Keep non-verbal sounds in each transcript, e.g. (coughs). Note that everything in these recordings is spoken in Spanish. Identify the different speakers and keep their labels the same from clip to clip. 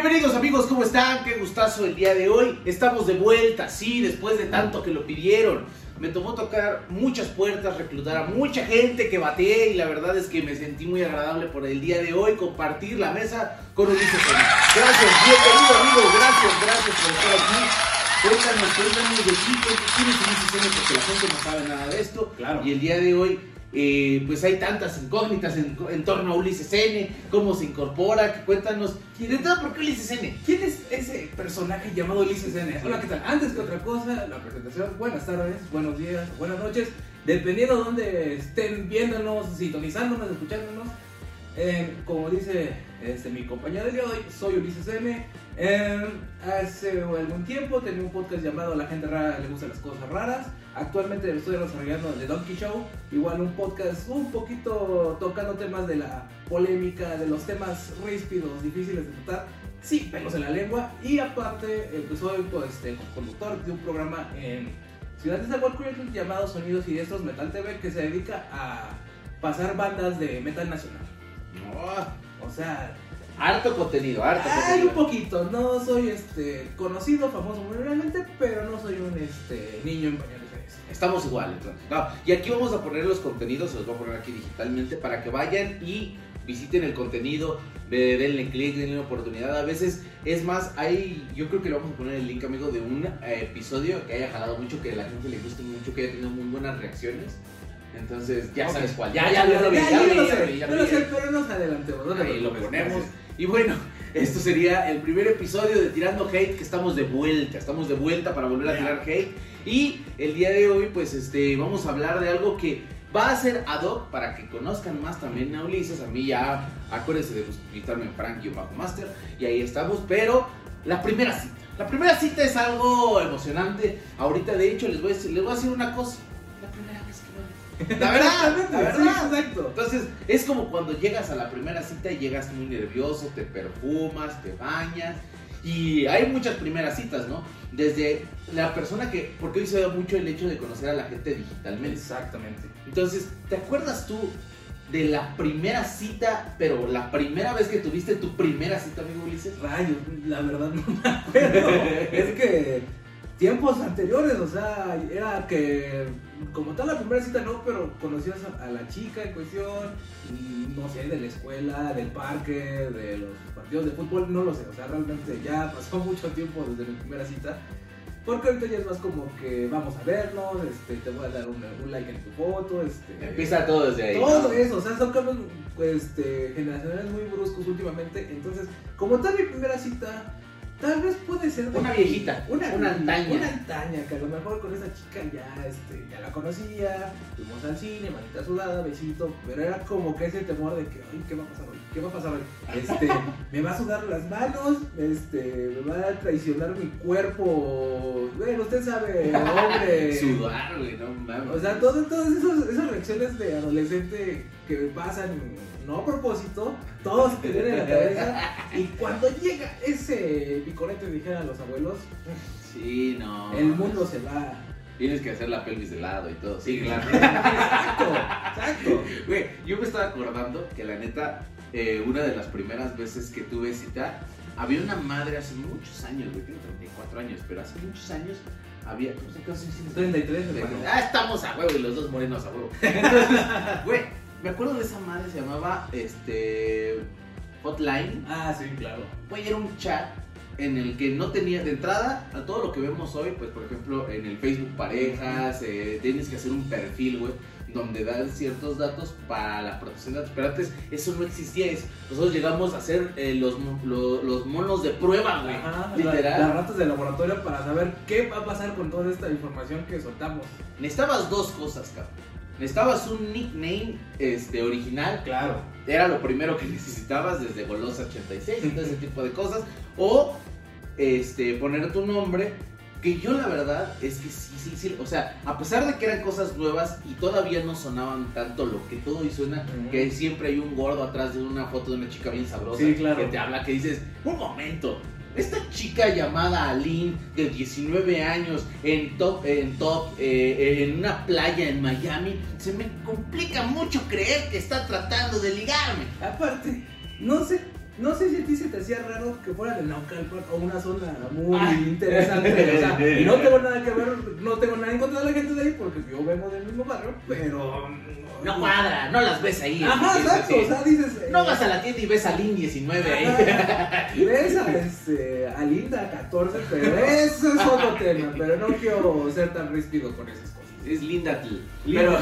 Speaker 1: Bienvenidos amigos, ¿cómo están? Qué gustazo el día de hoy. Estamos de vuelta, sí, después de tanto que lo pidieron. Me tomó tocar muchas puertas, reclutar a mucha gente que bateé y la verdad es que me sentí muy agradable por el día de hoy compartir la mesa con Ulises. Gracias, bienvenido amigos, gracias, gracias por estar aquí. Cuéntanos, cuéntanos de ti, quién es Ulises porque la gente no sabe nada de esto.
Speaker 2: Claro.
Speaker 1: Y el día de hoy eh, pues hay tantas incógnitas en, torno a Ulises N, cómo se incorpora, que cuéntanos, y de todo, ¿por qué Ulises N?
Speaker 2: ¿Quién es ese personaje llamado Ulises N? Hola, ¿qué tal? Antes que otra cosa, la presentación, buenas tardes, buenos días, buenas noches, dependiendo de dónde estén viéndonos, sintonizándonos, escuchándonos. Eh, como dice este, mi compañero de hoy, soy Ulises N. Eh, hace algún tiempo tenía un podcast llamado La gente rara le gustan las cosas raras. Actualmente estoy desarrollando The Donkey Show, igual un podcast un poquito tocando temas de la polémica, de los temas ríspidos, difíciles de tratar, sí, pelos en la lengua. Y aparte, eh, pues soy pues, este, conductor de un programa en Ciudad de Zagualcuyotl llamado Sonidos y Diestros Metal TV que se dedica a pasar bandas de metal nacional.
Speaker 1: No,
Speaker 2: O sea,
Speaker 1: harto contenido, harto
Speaker 2: hay un poquito, no soy este conocido, famoso muy realmente, pero no soy un este niño en pañales.
Speaker 1: Estamos igual, entonces. No, y aquí vamos a poner los contenidos, se los voy a poner aquí digitalmente para que vayan y visiten el contenido, de- denle clic, denle una oportunidad. A veces, es más, hay, yo creo que le vamos a poner el link, amigo, de un eh, episodio que haya jalado mucho, que a la gente le guste mucho, que haya tenido muy buenas reacciones. Entonces, ya sabes cuál. Ya, ya, ya lo vi,
Speaker 2: ya,
Speaker 1: lo
Speaker 2: lo
Speaker 1: vi, ya
Speaker 2: sé,
Speaker 1: ya lo
Speaker 2: pero no nos adelantemos. no
Speaker 1: lo ponemos. Y bueno, esto sería el primer episodio de Tirando Hate, que estamos de vuelta, estamos de vuelta para volver a tirar hate. Y el día de hoy, pues este, vamos a hablar de algo que va a ser ad hoc para que conozcan más también a Ulises. A mí ya, acuérdense de visitarme en Frankie Bajo Master, y ahí estamos. Pero la primera cita, la primera cita es algo emocionante. Ahorita, de hecho, les voy a decir, les voy a decir una cosa. La verdad,
Speaker 2: Sí, exacto.
Speaker 1: Entonces, es como cuando llegas a la primera cita y llegas muy nervioso, te perfumas, te bañas. Y hay muchas primeras citas, ¿no? Desde la persona que. Porque hoy se da mucho el hecho de conocer a la gente digitalmente.
Speaker 2: Exactamente.
Speaker 1: Entonces, ¿te acuerdas tú de la primera cita, pero la primera vez que tuviste tu primera cita, amigo Ulises?
Speaker 2: Rayos, la verdad no me acuerdo. (laughs) es que tiempos anteriores, o sea, era que como tal la primera cita no, pero conocías a, a la chica en cuestión, y, no sé, de la escuela, del parque, de los partidos de fútbol, no lo sé, o sea, realmente ya pasó (laughs) mucho tiempo desde mi primera cita. Porque ahorita ya es más como que vamos a vernos, este, te voy a dar un, un like en tu foto, este,
Speaker 1: Empieza todo desde ahí.
Speaker 2: todo
Speaker 1: ¿no?
Speaker 2: eso, o sea, son cambios este, generacionales muy bruscos últimamente. Entonces, como tal mi primera cita, tal vez puede ser
Speaker 1: Una viejita,
Speaker 2: una,
Speaker 1: una antaña.
Speaker 2: Una antaña, que a lo mejor con esa chica ya, este, ya la conocía, fuimos al cine, manita sudada, besito, pero era como que ese temor de que, ay, ¿qué va a pasar hoy? ¿Qué va a pasar hoy? Este, (laughs) me va a sudar las manos, este, me va a traicionar mi cuerpo, bueno, usted sabe, hombre. (laughs)
Speaker 1: Sudar, güey, no mames.
Speaker 2: O sea, todo- todas esos- esas reacciones de adolescente que pasan no a propósito, todos te vienen en la cabeza. Y cuando llega ese picorete, dijeran los abuelos,
Speaker 1: Sí, no.
Speaker 2: el mundo se va.
Speaker 1: Tienes que hacer la pelvis de lado y todo. Sí, claro.
Speaker 2: Exacto, exacto.
Speaker 1: Güey, yo me estaba acordando que la neta, eh, una de las primeras veces que tuve cita, había una madre hace muchos años, güey, tengo 34 años, pero hace muchos años había. ¿Cómo se casi tienes?
Speaker 2: 33, hermano.
Speaker 1: Ah, estamos a huevo y los dos morenos a huevo. Entonces, (laughs) güey, me acuerdo de esa madre, se llamaba este. Hotline.
Speaker 2: Ah, sí, claro.
Speaker 1: Güey, era un chat en el que no tenía de entrada a todo lo que vemos hoy, pues por ejemplo en el Facebook parejas, eh, tienes que hacer un perfil, güey, donde dan ciertos datos para la protección de datos. Pero antes eso no existía, nosotros llegamos a hacer eh, los, mo- lo- los monos de prueba, güey. Literal.
Speaker 2: las ratas de laboratorio para saber qué va a pasar con toda esta información que soltamos.
Speaker 1: Necesitabas dos cosas, cabrón. Necesitabas un nickname este, original,
Speaker 2: Claro.
Speaker 1: era lo primero que (laughs) necesitabas desde Golosa 86 y todo ese tipo de cosas. O este, poner tu nombre Que yo la verdad es que sí, sí, sí. O sea, a pesar de que eran cosas nuevas y todavía no sonaban tanto lo que todo hoy suena, que siempre hay un gordo atrás de una foto de una chica bien sabrosa
Speaker 2: Sí, claro.
Speaker 1: que te habla, que dices, un momento. Esta chica llamada Aline, de 19 años, en top, en top, eh, en una playa en Miami, se me complica mucho creer que está tratando de ligarme.
Speaker 2: Aparte, no sé, no sé si a ti se te hacía raro que fuera de Naucalpan o una zona muy
Speaker 1: Ah.
Speaker 2: interesante. o sea, (laughs) y no tengo nada que ver, no tengo nada en contra de la gente de ahí porque yo vengo del mismo barrio, pero.
Speaker 1: No cuadra, no las ves ahí.
Speaker 2: Ajá, exacto. O sea, dices. eh,
Speaker 1: No vas a la tienda y ves a Lin 19 ahí.
Speaker 2: Ajá. Ves a, este, a Linda 14, pero eso es otro (laughs) tema. Pero no quiero ser tan ríspido con esas cosas.
Speaker 1: Es linda Pero, (laughs)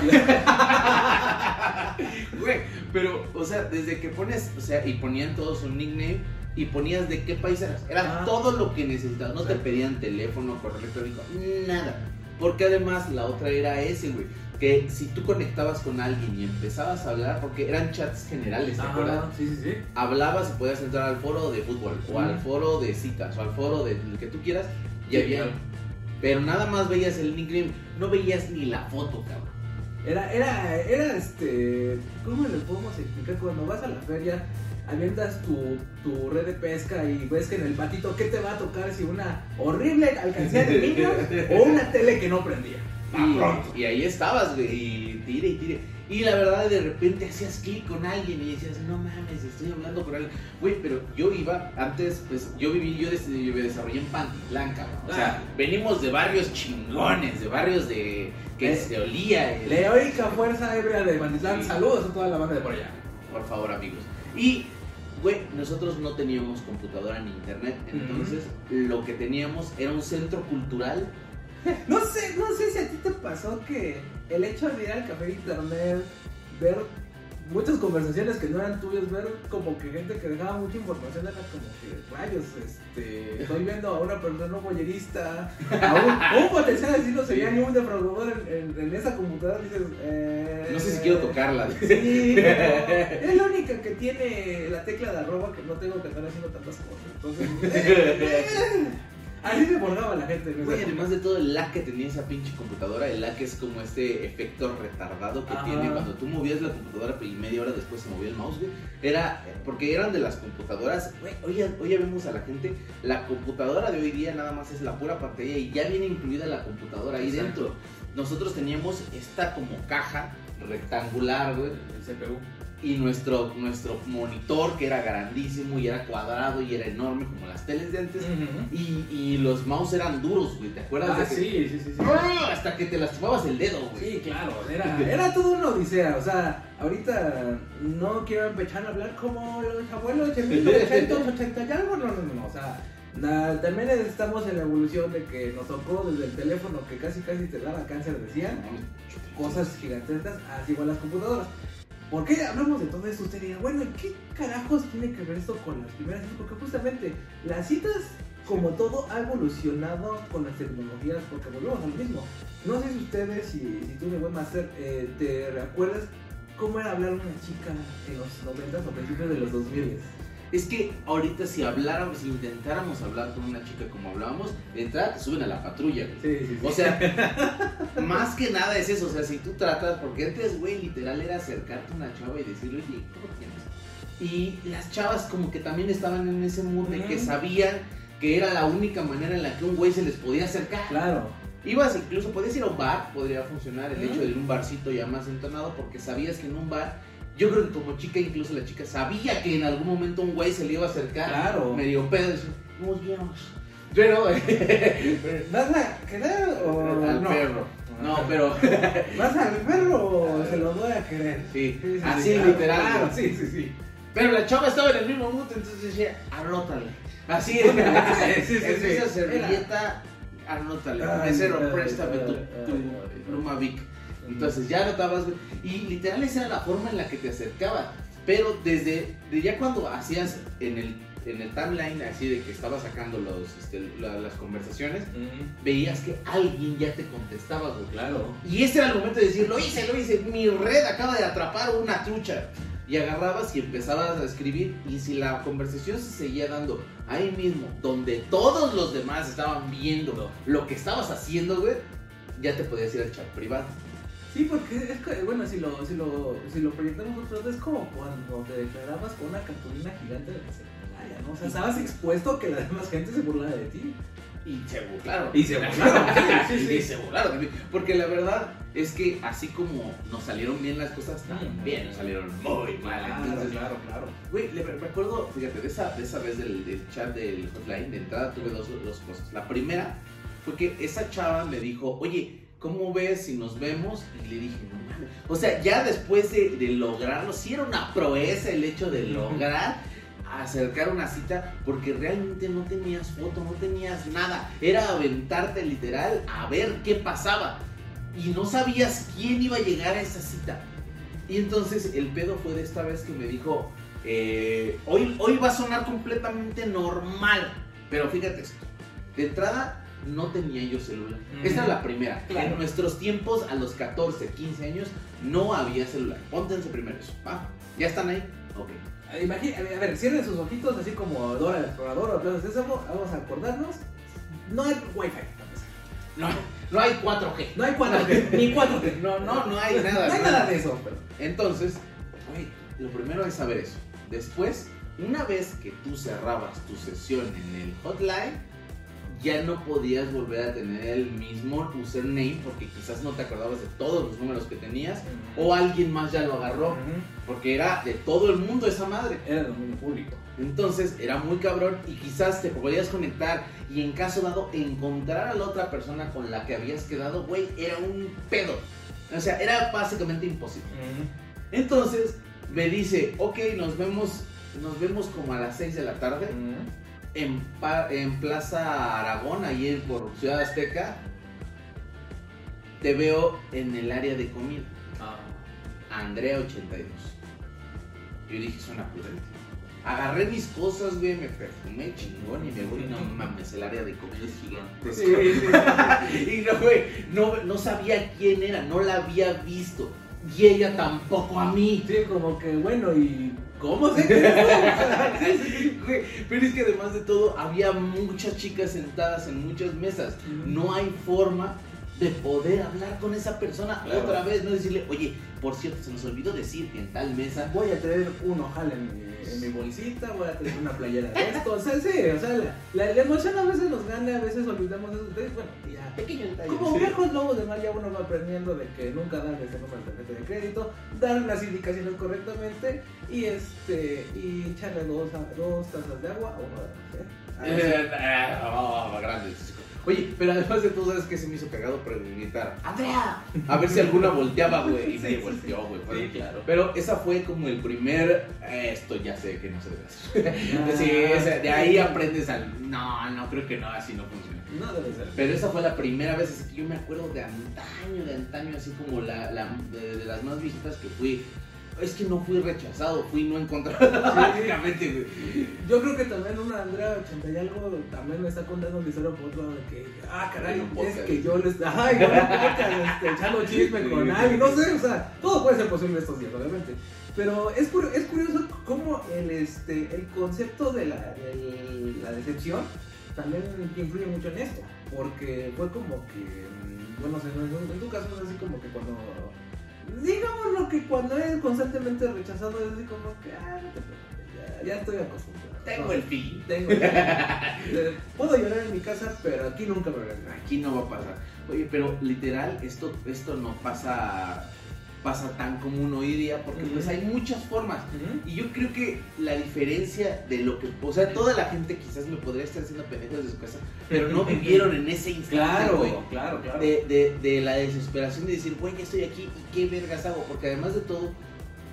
Speaker 1: güey, pero, o sea, desde que pones, o sea, y ponían todos un nickname y ponías de qué país eras. Era
Speaker 2: Ah.
Speaker 1: todo lo que necesitabas. No te pedían teléfono, correo electrónico, nada. Porque además la otra era ese, güey. Que si tú conectabas con alguien y empezabas a hablar, porque eran chats generales, ¿te acuerdas?
Speaker 2: Ah, sí, sí, sí.
Speaker 1: hablabas y podías entrar al foro de fútbol o al foro de citas o al foro de lo que tú quieras y
Speaker 2: Sí,
Speaker 1: había
Speaker 2: claro.
Speaker 1: Pero nada más veías el nickname no veías ni la foto cabrón
Speaker 2: Era, era, era este. ¿Cómo le podemos explicar? Cuando vas a la feria, avientas tu, tu red de pesca y ves que en el patito, ¿qué te va a tocar? Si una horrible alcancía de niños o una tele que no prendía. (laughs)
Speaker 1: Y, y ahí estabas güey y tire y tire y la verdad de repente hacías clic con alguien y decías no mames estoy hablando con alguien güey pero yo iba antes pues yo viví yo, des- yo me desarrollé en Pantitlán cabrón o sea
Speaker 2: Ah.
Speaker 1: venimos de barrios chingones de barrios de que
Speaker 2: Eh,
Speaker 1: se olía el-
Speaker 2: La heroica fuerza hebrea de Manislán.
Speaker 1: Sí.
Speaker 2: Saludos a toda la banda de por allá.
Speaker 1: por favor amigos. Y, güey, nosotros no teníamos computadora ni internet, entonces lo que teníamos era un centro cultural. (laughs)
Speaker 2: No sé, no sé si a ti te pasó que el hecho de ir al café de internet, ver muchas conversaciones que no eran tuyas, ver como que gente que dejaba mucha información, era como que rayos, este, estoy viendo a una persona boyerista, a un, un potencial asesino sería ni un defraudador en, en- en esa computadora, dices, eh,
Speaker 1: No sé si quiero tocarla.
Speaker 2: Sí, pero es la única que tiene la tecla de arroba que no tengo que estar haciendo tantas cosas. Entonces, eh, (laughs) así se borraba la gente.
Speaker 1: Güey, además de todo el lag que tenía esa pinche computadora, el lag es como este efecto retardado que
Speaker 2: Ajá.
Speaker 1: tiene cuando tú movías la computadora y media hora después se movía el mouse, güey. Era, porque eran de las computadoras, güey, hoy, hoy ya vemos a la gente, la computadora de hoy día nada más es la pura pantalla y ya viene incluida la computadora ahí
Speaker 2: Exacto.
Speaker 1: dentro. Nosotros teníamos esta como caja rectangular, güey,
Speaker 2: El CPU.
Speaker 1: Y nuestro, nuestro monitor que era grandísimo y era cuadrado y era enorme como las teles de antes. Y, y los mouse eran duros, güey, ¿te acuerdas?
Speaker 2: Ah,
Speaker 1: de que-
Speaker 2: sí, sí, sí, sí.
Speaker 1: ¡Ah! Hasta que te lastimabas el dedo, güey.
Speaker 2: Sí, claro, era, (laughs) era todo una odisea. O sea, ahorita no quiero empezar a hablar como los abuelos de 1980 y algo. No, no, no. O sea, también estamos en la evolución de que nos tocó desde el teléfono que casi casi te daba cáncer, decían. Cosas gigantescas, así igual las computadoras. ¿Por qué hablamos de todo esto? Usted dirá, bueno, ¿y qué carajos tiene que ver esto con las primeras citas? Porque justamente las citas, como todo, ha evolucionado con las tecnologías, porque volvemos a lo mismo. No sé si ustedes, si, si tú, mi buen master, eh, te recuerdas cómo era hablar una chica en los 90 o principios de los 2000.
Speaker 1: Es que ahorita si habláramos, si intentáramos hablar con una chica como hablábamos, de entrada te suben a la patrulla, güey.
Speaker 2: Sí, sí,
Speaker 1: O sea, (laughs) más que nada es eso, o sea, si tú tratas, porque antes, güey, literal era acercarte a una chava y decirle, oye, ¿cómo llamas? Y las chavas como que también estaban en ese mood de que sabían que era la única manera en la que un güey se les podía acercar.
Speaker 2: Claro.
Speaker 1: Ibas incluso, podías ir a un bar, podría funcionar el hecho de ir a un barcito ya más entonado, porque sabías que en un bar, yo creo que como chica, incluso la chica sabía que en algún momento un güey se le iba a acercar,
Speaker 2: Claro.
Speaker 1: medio pedo, nos vemos. Pero, (laughs)
Speaker 2: ¿Vas a querer o
Speaker 1: al
Speaker 2: no?
Speaker 1: perro. No, pero, (laughs)
Speaker 2: ¿Vas al perro o se lo doy a querer?
Speaker 1: sí,
Speaker 2: Sí, sí,
Speaker 1: así
Speaker 2: sí,
Speaker 1: literal.
Speaker 2: Claro, sí, sí, sí.
Speaker 1: Pero la chava estaba en el mismo mood, entonces decía, anótale. Así es,
Speaker 2: Sí, sí, (laughs) sí,
Speaker 1: es
Speaker 2: sí.
Speaker 1: esa servilleta, anótale.
Speaker 2: Ay,
Speaker 1: Mesero, préstame tu, tu pluma Vic. Entonces ya notabas, y literal esa era la forma en la que te acercaba. Pero desde de ya cuando hacías en el, en el timeline así de que estaba sacando los, este, la- las conversaciones, veías que alguien ya te contestaba, güey.
Speaker 2: Claro.
Speaker 1: Y ese era el momento de decir, lo hice, lo hice, mi red acaba de atrapar una trucha. Y agarrabas y empezabas a escribir. Y si la conversación se seguía dando ahí mismo, donde todos los demás estaban viendo lo que estabas haciendo, güey, ya te podías ir al chat privado.
Speaker 2: Sí, porque es que, bueno, si lo, si lo, si lo proyectamos otra vez, es como cuando te declarabas con una cartulina gigante de la secundaria, ¿no? O sea, estabas expuesto a que la demás gente se burlara de ti.
Speaker 1: Y se burlaron.
Speaker 2: Y se burlaron, sí, sí, (laughs) sí.
Speaker 1: Y se burlaron. Porque la verdad es que así como nos salieron bien las cosas, también nos salieron muy mal.
Speaker 2: Claro,
Speaker 1: Entonces,
Speaker 2: claro, claro.
Speaker 1: Güey, le me acuerdo, fíjate, de esa, de esa vez del, del chat del hotline, de entrada tuve dos, dos cosas. La primera fue que esa chava me dijo, oye, ¿cómo ves si nos vemos? Y le dije, no mames. O sea, ya después de, de lograrlo, sí era una proeza el hecho de lograr (laughs) acercar una cita porque realmente no tenías foto, no tenías nada. Era aventarte literal a ver qué pasaba. Y no sabías quién iba a llegar a esa cita. Y entonces el pedo fue de esta vez que me dijo, eh, hoy, hoy va a sonar completamente normal. Pero fíjate esto, de entrada no tenía yo celular.
Speaker 2: Ujú.
Speaker 1: Esta es la primera.
Speaker 2: Claro.
Speaker 1: En nuestros tiempos, a los 14, 15 años, no había celular. Póntense primero eso. ¿va? ¿Ya están ahí? Ok.
Speaker 2: Imagina, a ver, cierren sus ojitos así como Dora el Explorador o Plaza Sésamo, vamos a acordarnos. No hay wifi.
Speaker 1: No, no hay 4G.
Speaker 2: No hay 4G, ni 4G. (laughs)
Speaker 1: No, no, no hay nada.
Speaker 2: No hay nada de eso. pero-
Speaker 1: Entonces, güey, lo primero es saber eso. Después, una vez que tú cerrabas tu sesión en el hotline, ya no podías volver a tener el mismo username porque quizás no te acordabas de todos los números que tenías o alguien más ya lo agarró porque era de todo el mundo esa madre.
Speaker 2: Era dominio público.
Speaker 1: Entonces era muy cabrón y quizás te podías conectar y en caso dado encontrar a la otra persona con la que habías quedado, güey, era un pedo. O sea, era básicamente imposible. Entonces me dice, ok, nos vemos, nos vemos como a las 6 de la tarde en Plaza Aragón, ahí en por Ciudad Azteca. Te veo en el área de comida.
Speaker 2: Ah.
Speaker 1: Andrea 82. Yo dije, suena prudente. Agarré mis cosas, güey, me perfumé chingón y me voy, no mames, el área de comida es.
Speaker 2: Sí, sí. (laughs)
Speaker 1: y no, güey, no, no sabía quién era, no la había visto. Y ella tampoco a mí.
Speaker 2: Sí, como que bueno, ¿y cómo? (laughs)
Speaker 1: Güey, Pero es que además de todo, había muchas chicas sentadas en muchas mesas. No hay forma de poder hablar con esa persona
Speaker 2: Claro.
Speaker 1: otra vez. No decirle, oye, por cierto, se nos olvidó decir que en tal mesa.
Speaker 2: Voy a traer un ojal en mi, bolsita, voy a traer una playera de esto. O sea, sí, o sea, la, la- la emoción a veces nos gana, a veces olvidamos esos detalles. Bueno, ya.
Speaker 1: Pequeño detalle.
Speaker 2: Como
Speaker 1: Sí.
Speaker 2: viejos lobos de mar ya uno va aprendiendo de que nunca dar ese número de tarjeta de crédito, dar las indicaciones correctamente y este y echarle dos, dos tazas de agua a uno de café.
Speaker 1: Eh, ah, oh, grande. Oye, pero además de todo, es que se me hizo cagado preguntar, ¡Andrea! A ver si alguna volteaba, güey. Y (laughs) me volteó, güey.
Speaker 2: Sí,
Speaker 1: Pero-
Speaker 2: claro.
Speaker 1: Pero esa fue como el primer. eh, esto ya sé que no se debe hacer.
Speaker 2: Ah,
Speaker 1: sí, de ahí aprendes al. No, no creo que no, así no funciona.
Speaker 2: No debe ser.
Speaker 1: Pero esa fue la primera vez así que yo me acuerdo de antaño, de antaño, así como la, la- de, de las más visitas que fui. Es que no fui rechazado, fui no encontrado. (laughs) Básicamente, güey.
Speaker 2: Yo creo que también una Andrea 80 y algo también me está contando una historia por otro lado de que, ah, caray, es que yo les. Ajá, yo este, echando chisme con alguien, no sé, o sea, todo puede ser posible estos días, obviamente. Pero es, es curioso cómo el, este, el concepto de la, la decepción también influye mucho en esto. Porque fue como que, mm, bueno, en, en- en tu caso es así como que cuando. Digamos lo que cuando eres constantemente rechazado es así como que, ah, no te preocupes, ya, ya estoy acostumbrado.
Speaker 1: Tengo el fin.
Speaker 2: tengo el- (laughs) Eh, Puedo llorar en mi casa, pero aquí nunca me verás.
Speaker 1: Aquí no va a pasar. Oye, pero literal, esto, esto no pasa, pasa tan común hoy día porque pues hay muchas formas. Y yo creo que la diferencia de lo que, o sea, toda la gente quizás me podría estar haciendo pendejos de su casa, (laughs) pero no vivieron en ese instante.
Speaker 2: Claro, claro, claro.
Speaker 1: De, de, de la desesperación de decir, güey, ya estoy aquí y qué vergas hago, porque además de todo,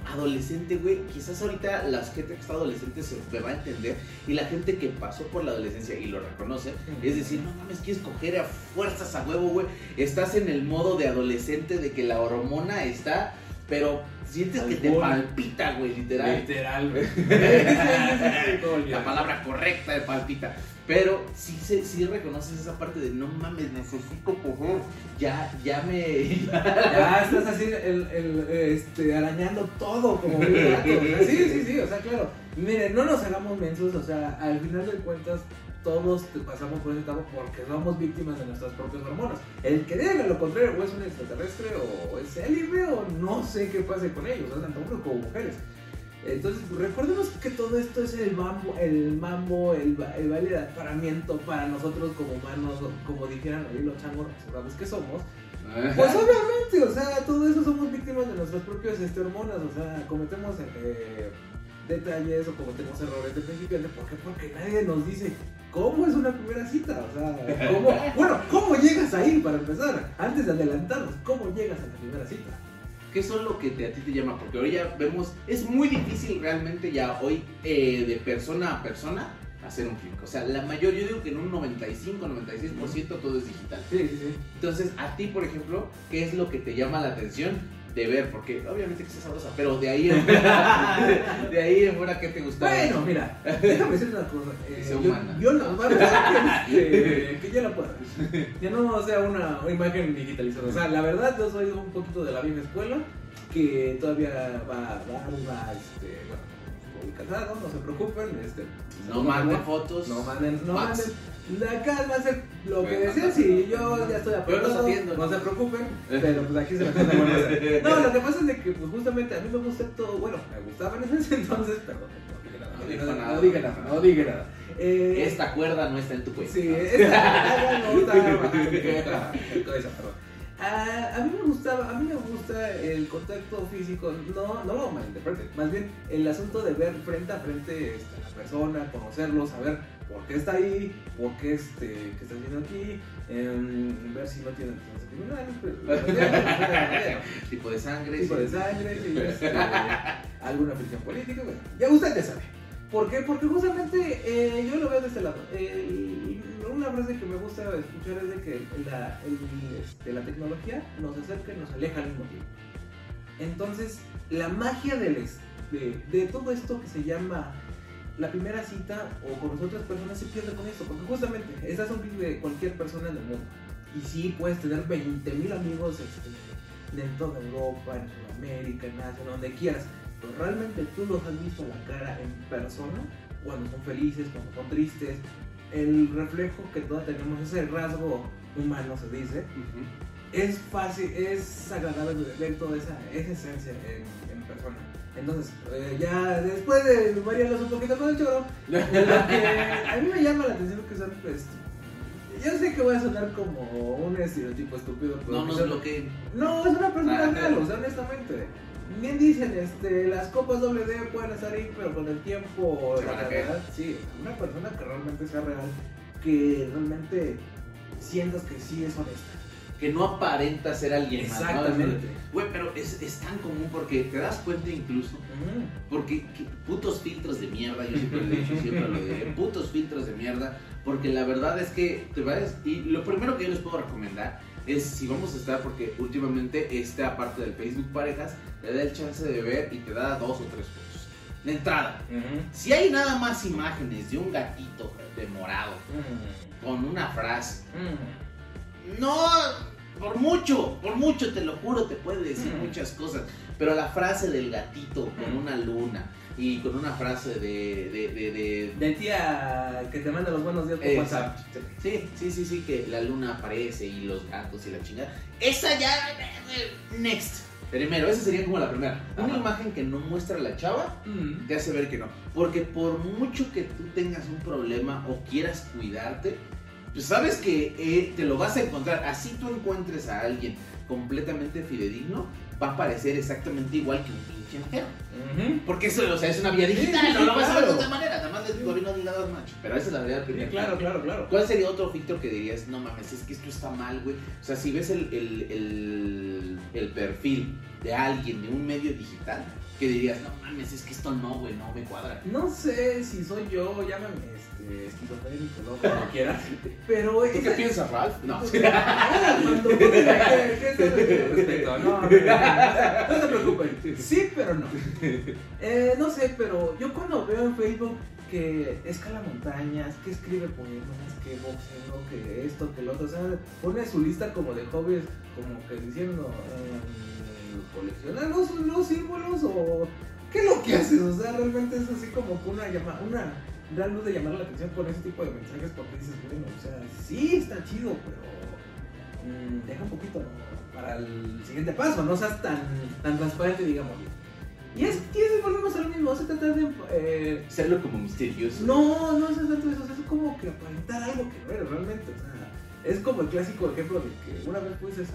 Speaker 1: adolescente, güey, quizás ahorita la gente que está adolescente se va a entender y la gente que pasó por la adolescencia y lo reconoce, es decir, no mames, quieres coger a fuerzas a huevo, güey, estás en el modo de adolescente de que la hormona está pero sientes que te palpita, güey, literal.
Speaker 2: Literal, güey. (laughs) (laughs)
Speaker 1: La palabra correcta de palpita. Pero sí, se- sí reconoces esa parte de no mames, necesito coger. Ya, ya me.
Speaker 2: Ya estás así el, el, este, arañando todo como un gato. (laughs) sí, sí, sí, o sea, claro. Miren, no nos hagamos mensos, o sea, al final de cuentas todos te pasamos por esa etapa porque somos víctimas de nuestras propias hormonas. El que diga lo contrario o es un extraterrestre o es élibe o no sé qué pase con ellos, o sea, tanto hombres como mujeres. Entonces, recordemos que todo esto es el mambo, el mambo, el, ba- el baile de para nosotros como humanos, como dijeran hoy los changos rasurados que somos. Pues obviamente, o sea, todo eso somos víctimas de nuestras propias este, hormonas, o sea, cometemos eh, detalles o cometemos errores de principiante, ¿por qué? Porque nadie nos dice cómo es una primera cita, o sea, (laughs) cómo, bueno, cómo llegas ahí para empezar, antes de adelantarnos, cómo llegas a la primera cita.
Speaker 1: ¿Qué son lo que te- a ti te llama? Porque hoy ya vemos, es muy difícil realmente ya hoy eh, de persona a persona hacer un clic. O sea, la mayor, yo digo que en un 95, 96% todo es digital.
Speaker 2: Sí, sí, sí.
Speaker 1: Entonces, a ti, por ejemplo, ¿qué es lo que te llama la atención de ver? Porque obviamente que está sabrosa, pero de ahí en fuera, (laughs) de ahí en fuera, ¿qué te gusta?
Speaker 2: Bueno, mira, déjame decir una cosa. eh, yo,
Speaker 1: humana.
Speaker 2: yo no, bueno, que, (laughs) que ya la pueda. Que no sea una imagen digitalizada. O sea, la verdad, yo soy un poquito de la vieja escuela que todavía va, va, va, este, bueno, voy casado, no se preocupen. Este,
Speaker 1: No manden fotos.
Speaker 2: No manden, no manden. De acá va a ser lo que
Speaker 1: Bueno,
Speaker 2: si
Speaker 1: no,
Speaker 2: yo ya estoy
Speaker 1: Yo los
Speaker 2: apretado,
Speaker 1: atiendo.
Speaker 2: no se preocupen, pero pues aquí se me está (laughs) No, lo que pasa es de que pues justamente a mí me gusta todo, bueno, me gustaba en ese entonces, perdón, no diga nada, no diga nada, no diga nada. Eh,
Speaker 1: Esta cuerda no está en tu cuenta.
Speaker 2: Sí, esta no (laughs) está. Ah, a mí me gustaba, a mí me gusta el contacto físico, no, no lo malinterpreten, más bien el asunto de ver frente a frente este, a la persona, conocerlo, saber por qué está ahí, por qué este, qué está haciendo aquí, em, ver si no tiene antecedentes criminales, pues, (laughs)
Speaker 1: Tipo de sangre.
Speaker 2: tipo de sangre, (laughs) este, alguna fricción política, bueno, ya usted ya sabe. ¿Por qué? Porque justamente eh, yo lo veo de este lado. El- una frase que me gusta escuchar es de que la, el- este, la tecnología nos acerca y nos aleja al mismo tiempo. Entonces, la magia del, de, de todo esto que se llama la primera cita o con las otras personas se pierde con esto, porque justamente estás un de cualquier persona en el mundo. Y sí, puedes tener 20.000 amigos este, en toda Europa, en Sudamérica, en Asia, donde quieras. Pero realmente tú los has visto a la cara en persona, cuando son felices, cuando son tristes. El reflejo que todos tenemos, ese rasgo humano se dice, es fácil, es agradable ver toda esa, esa esencia en, en persona. Entonces, eh, ya después de variarlos un poquito con el choro, lo que a mí me llama la atención que son, pues, yo sé que voy a sonar como un estereotipo estúpido, pero
Speaker 1: No nos
Speaker 2: son-
Speaker 1: bloqueen.
Speaker 2: no, es una persona
Speaker 1: Ah,
Speaker 2: real, o sea, honestamente. Bien dicen, este, las copas doble D pueden estar ahí, pero con el tiempo,
Speaker 1: Se
Speaker 2: la verdad, sí, una persona que realmente sea real, que realmente sientas que sí es honesta.
Speaker 1: Que no aparenta ser alguien más.
Speaker 2: Exactamente.
Speaker 1: Güey, pero es, es tan común porque te das cuenta incluso.
Speaker 2: Ujú.
Speaker 1: Porque que- putos filtros de mierda, yo siempre lo he dicho, siempre lo diré. Putos filtros de mierda. Porque la verdad es que te vas. Y lo primero que yo les puedo recomendar es si vamos a estar, porque últimamente esta parte del Facebook Parejas te da el chance de ver y te da dos o tres fotos. De entrada, si hay nada más imágenes de un gatito de morado con una frase, no, por mucho, por mucho, te lo juro, te puede decir muchas cosas. Pero la frase del gatito con una luna y con una frase de. de, de, de-
Speaker 2: De tía que te manda los buenos días por WhatsApp.
Speaker 1: Sí, sí, sí, sí, que la luna aparece y los gatos y la chingada. Esa ya. Next. Primero, esa sería como la primera. Una
Speaker 2: Ajá.
Speaker 1: imagen que no muestra la chava
Speaker 2: Mm.
Speaker 1: te hace ver que no. Porque por mucho que tú tengas un problema o quieras cuidarte, pues sabes que eh, te lo vas a encontrar. Así tú encuentres a alguien completamente fidedigno, va a parecer exactamente igual que un pinche entero.
Speaker 2: Ujú.
Speaker 1: Porque eso, o sea, es una vía
Speaker 2: Sí,
Speaker 1: digital,
Speaker 2: sí,
Speaker 1: no lo vas a ver de otra manera. Nada más les digo, no digas macho. Pero esa es la realidad.
Speaker 2: Sí, claro, claro, claro.
Speaker 1: ¿Cuál sería otro filtro que dirías, no mames, es que esto está mal, güey? O sea, si ves el, el, el, el perfil de alguien de un medio digital, que dirías, no mames, es que esto no, güey, no me cuadra.
Speaker 2: No sé si soy yo, llámame este, esquizofrénico, ¿no? Como quieras. (laughs) Pero
Speaker 1: ¿Tú qué piensas, Ralph? No. (laughs)
Speaker 2: No, no se preocupen. Sí, pero no. Eh, no sé, pero yo cuando veo en Facebook que escala montañas, que escribe poemas, que boxeo, que esto, que lo otro, o sea, pone su lista como de hobbies, como que diciendo, eh, coleccionar los, los símbolos o qué es lo que haces, o sea, realmente es así como que una llama, una gran luz de llamar la atención con ese tipo de mensajes porque dices, bueno, o sea, sí está chido, pero mm, deja un poquito para el siguiente paso, no seas tan, tan transparente, digamos. Y es que volvemos a lo mismo, se trata de... eh,
Speaker 1: Hacerlo como misterioso.
Speaker 2: no, no es tanto eso, es como que aparentar algo que no eres realmente. O sea, es como el clásico ejemplo de que una vez fuiste a,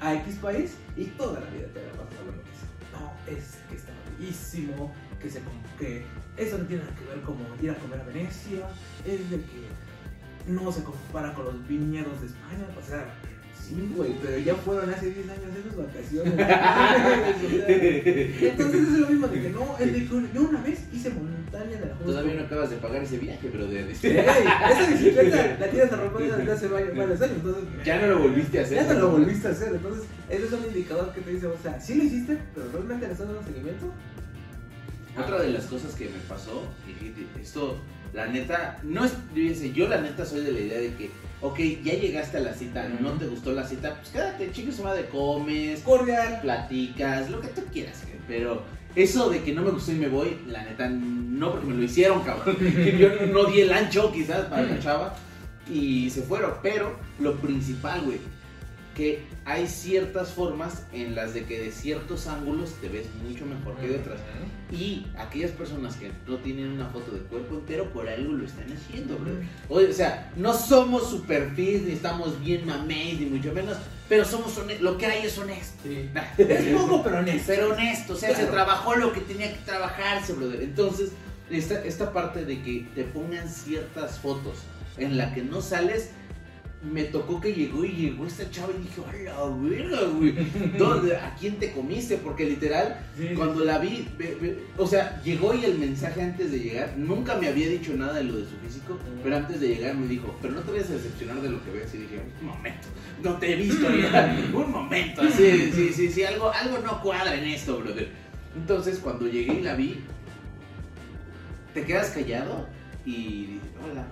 Speaker 2: a X país y toda la vida te la pasado hablando de eso. No, es que está bellísimo, que, se, que eso no tiene nada que ver como ir a comer a Venecia, es de que no se compara con los viñedos de España, o sea, sí, güey, pero ya fueron hace 10 años esas vacaciones. (laughs) Entonces es lo mismo de que no, de que yo una vez hice montaña de la Jusco.
Speaker 1: Todavía no acabas de pagar ese viaje, pero de,
Speaker 2: esa bicicleta (laughs) la tienes arropada desde hace varios, años, entonces
Speaker 1: ya no lo volviste a hacer.
Speaker 2: ya no lo volviste a hacer, entonces ese es un indicador que te dice, o sea, sí lo hiciste, pero realmente le estás dando seguimiento.
Speaker 1: Otra de las cosas que me pasó, y esto, la neta, no es, yo la neta soy de la idea de que, ok, ya llegaste a la cita, no te gustó la cita, pues quédate, chingue su madre, comes,
Speaker 2: Cordial.
Speaker 1: platicas, lo que tú quieras, güey, pero eso de que no me gustó y me voy, la neta, no porque me lo hicieron, (laughs) cabrón. Yo no, no di el ancho quizás para la chava y se fueron, pero lo principal, güey, que hay ciertas formas en las de que de ciertos ángulos te ves mucho mejor que de otras. Y aquellas personas que no tienen una foto de cuerpo entero, por algo lo están haciendo, bro. O sea, no somos super fit, ni estamos bien mamés, ni mucho menos, pero somos honestos. Lo que hay es honesto.
Speaker 2: Sí. (laughs) Es poco, pero honesto.
Speaker 1: Pero honesto, o sea, se trabajó lo que tenía que trabajarse, brother. Entonces, esta, esta parte de que te pongan ciertas fotos en la que no sales, me tocó que llegó y llegó esta chava y dije, ¡a la verga, güey! (laughs) ¿Dónde- ¿A quién te comiste? Porque literal,
Speaker 2: Sí.
Speaker 1: cuando la vi, o sea, llegó y el mensaje antes de llegar, nunca me había dicho nada de lo de su físico, pero antes de llegar me dijo, pero no te vayas a decepcionar de lo que ves. Y dije, un momento, no te he visto (laughs) un momento, así, sí, sí, sí, algo, algo no cuadra en esto, brother. Entonces, cuando llegué y la vi, te quedas callado y dices, hola.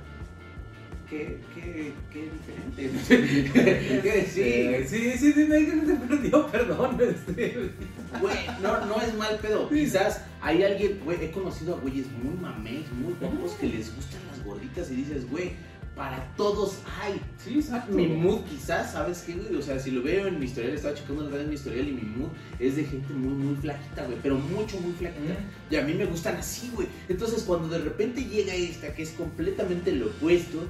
Speaker 1: Qué, qué, qué diferente. ¿Qué decir? (laughs)
Speaker 2: Sí, sí, sí, me dijeron te perdió, (laughs) perdón. Este.
Speaker 1: Güey, no, no es mal pedo. Quizás hay alguien, güey, he conocido a güeyes muy mamés, muy guapos que les gustan las gorditas y dices, güey, para todos hay.
Speaker 2: Sí, exacto.
Speaker 1: Mi mood quizás, ¿sabes qué, güey? O sea, si lo veo en mi historial, estaba checando la verdad en mi historial y mi mood es de gente muy, muy flaquita, güey, pero mucho, muy flaquita. Y a mí me gustan así, güey. Entonces, cuando de repente llega esta, que es completamente lo opuesto,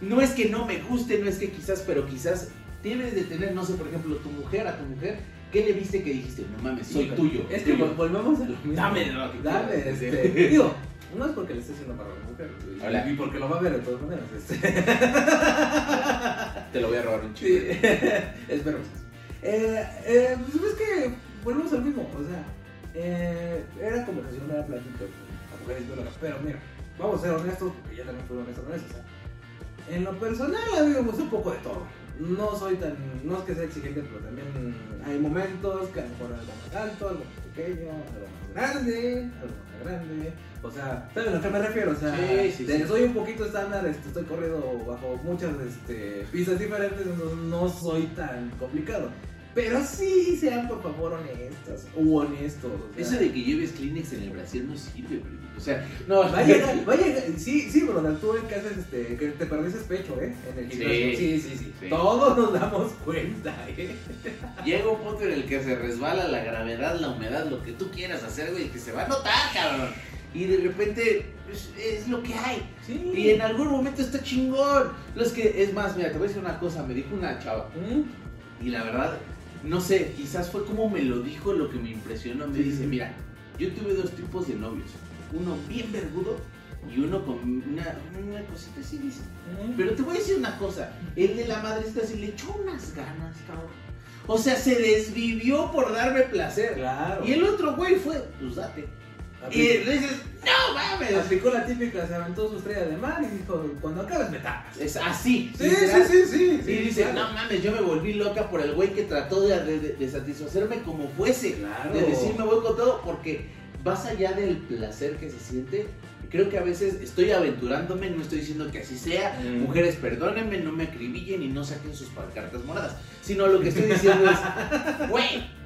Speaker 1: no es que no me guste, no es que quizás, pero quizás tienes de tener, no sé, por ejemplo, tu mujer, a tu mujer, ¿qué le viste que dijiste? No mames, soy tuyo.
Speaker 2: Es que vol- volvemos a lo mismo.
Speaker 1: Dame lo que
Speaker 2: Dame, este. (laughs) Digo, no es porque le esté haciendo para la mujer. y-
Speaker 1: Hola.
Speaker 2: Y porque lo va a ver de todas maneras. Este. (laughs)
Speaker 1: Te lo voy a robar un
Speaker 2: Sí, (laughs)
Speaker 1: chico.
Speaker 2: espero. Eh, eh, pues es que volvemos al mismo. O sea, eh, era conversación, era plática. La mujer es bióloga, Pero mira, vamos a ser honestos, porque yo también fui honesto con eso. O sea, en lo personal, a mí me gusta un poco de todo. No soy tan. No es que sea exigente, pero también hay momentos que a lo mejor algo más alto, algo más pequeño, algo más grande, algo más grande. O sea, ¿sabes a lo que me refiero? O sea,
Speaker 1: Sí, sí,
Speaker 2: de-
Speaker 1: sí.
Speaker 2: soy un poquito estándar, este, estoy corriendo bajo muchas este, pistas diferentes, entonces no soy tan complicado. Pero sí sean por favor honestas o honestos. o sea.
Speaker 1: Eso de que lleves Kleenex en el brasier no sirve, bro. O sea, no.
Speaker 2: Va a llegar, va a llegar, sí, sí, brother, tú en haces, este, que te perdiste pecho, ¿eh? En el gimnasio. Sí, sí, sí,
Speaker 1: Sí.
Speaker 2: Todos nos damos cuenta, ¿eh?
Speaker 1: Llega un punto en el que se resbala la gravedad, la humedad, lo que tú quieras hacer, güey, que se va a notar, cabrón. Y de repente pues, es lo que hay.
Speaker 2: Sí.
Speaker 1: Y en algún momento está chingón. Los que, es más, mira, te voy a decir una cosa, me dijo una chava.
Speaker 2: ¿Mm?
Speaker 1: Y la verdad, no sé, quizás fue como me lo dijo lo que me impresionó. Me dice, mira, yo tuve dos tipos de novios. Uno bien vergudo y uno con una, una cosita así, dice. Pero te voy a decir una cosa, el de la madre esta sí le echó unas ganas, cabrón. O sea, se desvivió por darme placer.
Speaker 2: Claro.
Speaker 1: Y el otro güey fue, pues date. Y le dices, no mames.
Speaker 2: Aplicó la típica, se aventó su estrella de mar y dijo, cuando acabes me tapas.
Speaker 1: Es así.
Speaker 2: Sí, sí, sí, sí.
Speaker 1: Y dice, no mames, yo me volví loca por el güey que trató de, satisfacerme como fuese.
Speaker 2: Claro.
Speaker 1: De decir me voy con todo porque vas allá del placer que se siente. Creo que a veces estoy aventurándome, no estoy diciendo que así sea.
Speaker 2: Mm.
Speaker 1: Mujeres, perdónenme, no me acribillen y no saquen sus pancartas moradas. Sino lo que estoy diciendo es, (laughs) güey.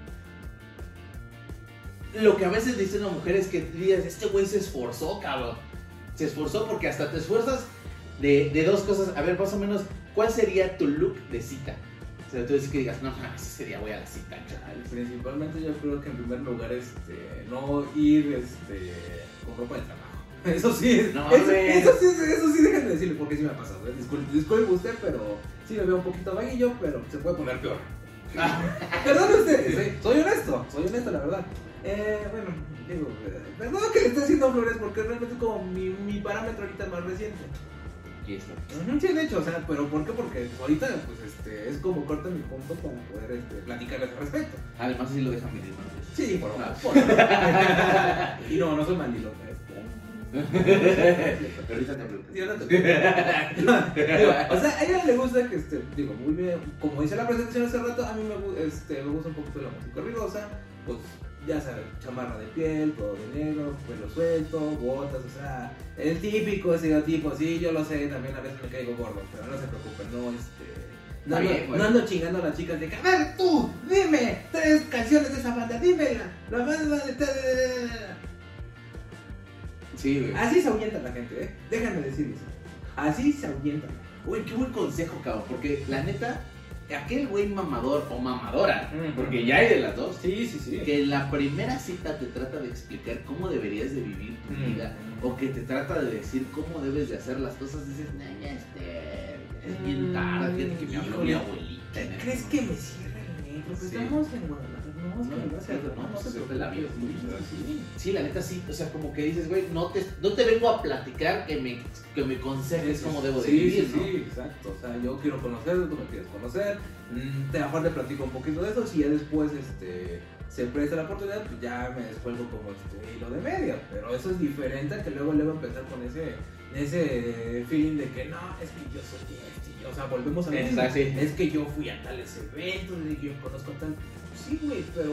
Speaker 1: Lo que a veces dicen las mujeres que digas, este güey se esforzó, cabrón. Se esforzó porque hasta te esfuerzas de, de dos cosas. A ver, más o menos, ¿cuál sería tu look de cita? O sea, tú dices que digas, no, mames, ese sería voy a la cita, chaval.
Speaker 2: Principalmente yo creo que en primer lugar este, no ir este, con ropa de trabajo. (laughs) Eso sí,
Speaker 1: No
Speaker 2: eso, eso sí, eso sí déjenme decirle porque sí me ha pasado. ¿eh? Disculpe, disculpe usted, pero sí me veo un poquito vaguillo, pero se puede poner peor. (laughs) (laughs) Perdón ustedes, ¿eh? soy honesto, soy honesto la verdad. Eh, bueno, digo, eh, perdón que le esté haciendo flores porque realmente es como mi, mi parámetro ahorita más reciente.
Speaker 1: Aquí está.
Speaker 2: Ujú, Sí, de hecho, o sea, pero ¿por qué? Porque ahorita pues este, es como corta mi punto para poder este, platicarles al respecto.
Speaker 1: Además, así lo dejan medir más.
Speaker 2: Sí, por
Speaker 1: Ah.
Speaker 2: favor. (laughs) y no, no soy mandilón. este. (laughs)
Speaker 1: Pero ahorita te pregunto.
Speaker 2: Yo no te- Digo, (laughs) o sea, a ella le gusta que, este, digo, muy bien, como dice la presentación hace rato, a mí me, este, me gusta un poquito la música ruidosa, pues ya sabes, chamarra de piel, todo de negro, pelo suelto, botas, o sea, el típico estereotipo, sí, yo lo sé, también a veces me caigo gordo, pero no se preocupen, no, este... No, ando-
Speaker 1: bien,
Speaker 2: no ando chingando a las chicas de que, a ver, tú, dime tres canciones de esa banda, dímela, la banda de...
Speaker 1: Sí, güey.
Speaker 2: Así se ahuyenta la gente, ¿eh? Déjame decirles. Así se ahuyenta.
Speaker 1: Uy, qué buen consejo, cabrón. Porque la neta, aquel güey mamador o mamadora, porque ya hay de las dos,
Speaker 2: Sí, sí, sí.
Speaker 1: que en la primera cita te trata de explicar cómo deberías de vivir tu
Speaker 2: Mm.
Speaker 1: vida, o que te trata de decir cómo debes de hacer las cosas, dices, nah, ya este, es bien tarde, fíjate que me habló mi abuelita.
Speaker 2: ¿Crees que me cierra el metro? Pues
Speaker 1: Sí.
Speaker 2: estamos en Guadalajara. No,
Speaker 1: No,
Speaker 2: gracias.
Speaker 1: no,
Speaker 2: se
Speaker 1: de la vida, sí, la neta sí, o sea, como que dices, güey, no te, no te vengo a platicar que me, que me aconsejes cómo debo de vivir,
Speaker 2: sí,
Speaker 1: ¿no?
Speaker 2: sí, exacto. O sea, yo quiero conocer, tú me quieres conocer. Mm, Te mejor te platico un poquito de eso. Si ya después este, se presta la oportunidad, pues ya me descuelgo como este hilo de media. Pero eso es diferente a que luego luego empezar con ese, ese feeling de que no, es que yo soy este. y yo", O sea, volvemos a
Speaker 1: sí.
Speaker 2: Es que yo fui a tales eventos, es que yo conozco tal. Sí, güey, pero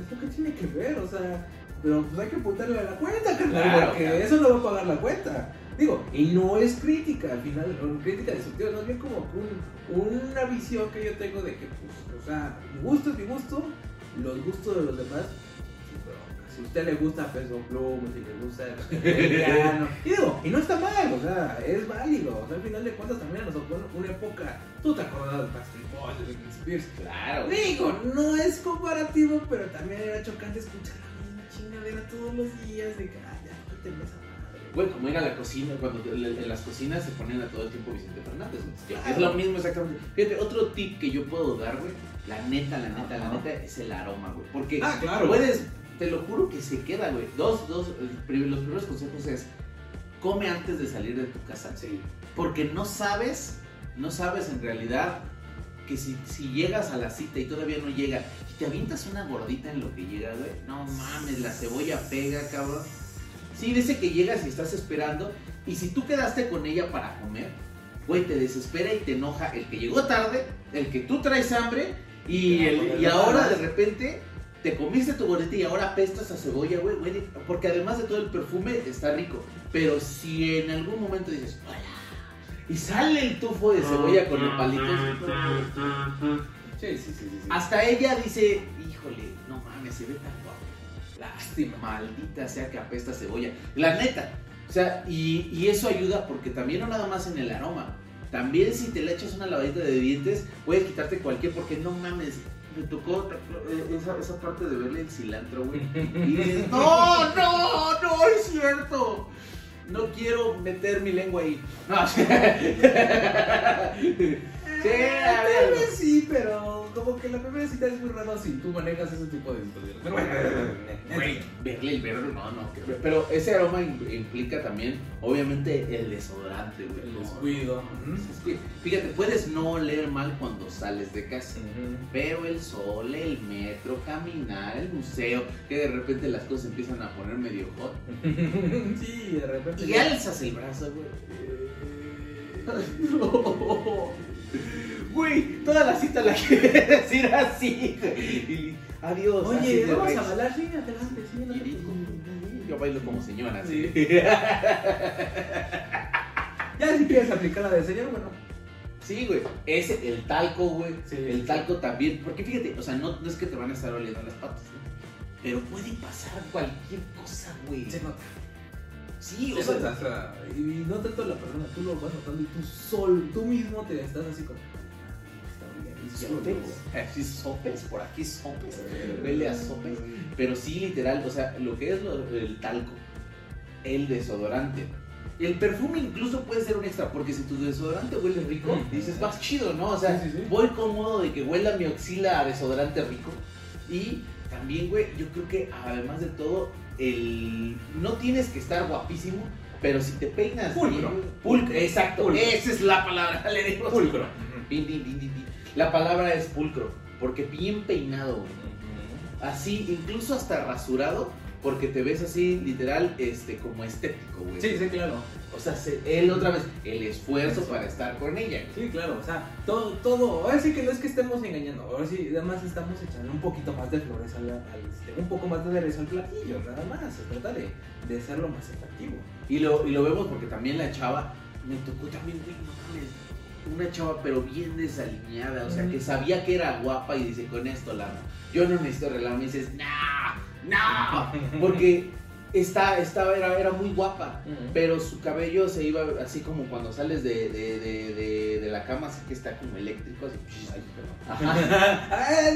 Speaker 2: ¿esto qué tiene que ver? O sea, pero pues hay que apuntarle a la cuenta, carnal,
Speaker 1: Claro,
Speaker 2: porque
Speaker 1: claro.
Speaker 2: eso no va a pagar la cuenta. Digo, y no es crítica, al final, no, crítica destructiva, no es bien como un- una visión que yo tengo de que, pues, o sea, mi gusto es mi gusto, los gustos de los demás, si a usted le gusta Peso Plum, si le gusta el (laughs) y digo, y no está mal, o sea, es válido, o sea, al final de cuentas también nos tocó una época, tú te acordabas de Backstreet Boys, de Britney Spears,
Speaker 1: Claro.
Speaker 2: Digo, no es comparativo, pero también era chocante escuchar la misma chingadera todos los días de que, ah, ya, quítenme esa madre.
Speaker 1: Güey, como ir a la cocina, cuando te- en las cocinas se ponen a todo el tiempo Vicente Fernández. güey.
Speaker 2: Claro.
Speaker 1: Es lo mismo exactamente. Fíjate, otro tip que yo puedo dar, güey, la neta, la neta, la neta, es el aroma, güey. Porque
Speaker 2: Ah, claro.
Speaker 1: puedes, te lo juro que se queda, güey. Dos, dos, los primeros consejos es, come antes de salir de tu casa.
Speaker 2: Sí.
Speaker 1: Porque no sabes, no sabes en realidad que si, si llegas a la cita y todavía no llega y te avientas una gordita en lo que llega, güey, no mames, la cebolla pega, cabrón. Sí, dice que llegas y estás esperando y si tú quedaste con ella para comer, güey, te desespera y te enoja el que llegó tarde, el que tú traes hambre y, el- y ahora de repente te comiste tu gordita y ahora apestas a cebolla, güey, güey, porque además de todo el perfume está rico. Pero si en algún momento dices, hola, y sale el tufo de cebolla con el palito,
Speaker 2: Sí, sí, sí, sí. sí.
Speaker 1: hasta ella dice, híjole, no mames, se ve tan guapo.
Speaker 2: lástima.
Speaker 1: Maldita sea que apesta cebolla. La neta. O sea, y, y eso ayuda porque también no nada más en el aroma. También si te le echas una lavadita de dientes, puedes quitarte cualquier, porque no mames. Me tocó eh, esa, esa parte de verle el cilantro, güey. (laughs) Y dices, no, no, no es cierto. No quiero meter mi lengua ahí. (laughs) No, sí. Sí, a
Speaker 2: Eh,
Speaker 1: ver.
Speaker 2: tal vez sí, pero como que la primera cita es muy raro si tú manejas ese tipo de situaciones. Pero bueno,
Speaker 1: Güey, verle el verbo, no, no. Pero ese aroma im- implica también, obviamente, el desodorante, güey.
Speaker 2: el
Speaker 1: No,
Speaker 2: descuido.
Speaker 1: no, Es que, fíjate, puedes no oler mal cuando sales de casa.
Speaker 2: Ujú.
Speaker 1: Pero el sol, el metro, caminar, el museo, que de repente las cosas empiezan a poner medio hot. (laughs)
Speaker 2: Sí, de repente.
Speaker 1: Y alzas el brazo, güey. (laughs) Güey, toda la cita la (laughs) quiere decir así. Y, Adiós. así
Speaker 2: Oye,
Speaker 1: de
Speaker 2: vamos a bailar, sí, adelante, sí, no te
Speaker 1: Y-
Speaker 2: preocupes.
Speaker 1: Yo bailo como señora, sí.
Speaker 2: Ya si quieres aplicar la de señor, bueno.
Speaker 1: Sí, güey. Ese, el talco, güey.
Speaker 2: Sí.
Speaker 1: El talco también. Porque fíjate, o sea, no, no es que te van a estar oliendo las patas, ¿no? Pero puede pasar cualquier cosa, güey.
Speaker 2: Se nota.
Speaker 1: Sí, o
Speaker 2: Se
Speaker 1: sea.
Speaker 2: y no tanto la persona, tú lo vas notando y tú sol, tú mismo te estás así como. "Ah, y ya lo
Speaker 1: Sopes. Así sopes, por aquí sopes. Huele a sopes. Pero sí, literal, o sea, lo que es lo- el talco, el desodorante. El perfume incluso puede ser un extra, porque si tu desodorante huele rico,
Speaker 2: Mm.
Speaker 1: dices, vas chido, ¿no? O sea,
Speaker 2: Sí, sí, sí.
Speaker 1: voy cómodo de que huela mi oxila a desodorante rico. Y también, güey, yo creo que además de todo, el no tienes que estar guapísimo, pero si te peinas
Speaker 2: Pulcro.
Speaker 1: bien- pulcro, exacto,
Speaker 2: Pulcro.
Speaker 1: esa es la palabra, (laughs) le digo.
Speaker 2: Pulcro.
Speaker 1: Din. La palabra es pulcro, porque bien peinado. Así, incluso hasta rasurado, porque te ves así, literal, este, como estético, güey.
Speaker 2: Sí, sí, claro.
Speaker 1: O sea, se- él otra vez, el esfuerzo para estar con ella. güey.
Speaker 2: Sí, claro, o sea, todo, todo, ahora sí que no es que estemos engañando, ahora sí, además estamos echando un poquito más de flores al, al- este, un poco más de aderezo al platillo, nada más, se trata de, de hacerlo más atractivo.
Speaker 1: Y lo, y lo vemos porque también la chava, me tocó también, güey, no mames, una chava pero bien desaliñada, o sea, que sabía que era guapa y dice, con esto la. Yo no necesito arreglarme, y dices, no, no, porque está, estaba, era, era muy guapa. Pero su cabello se iba así como cuando sales de, de, de, de, de la cama, así que está como eléctrico, así. Ajá. (laughs)
Speaker 2: Ah,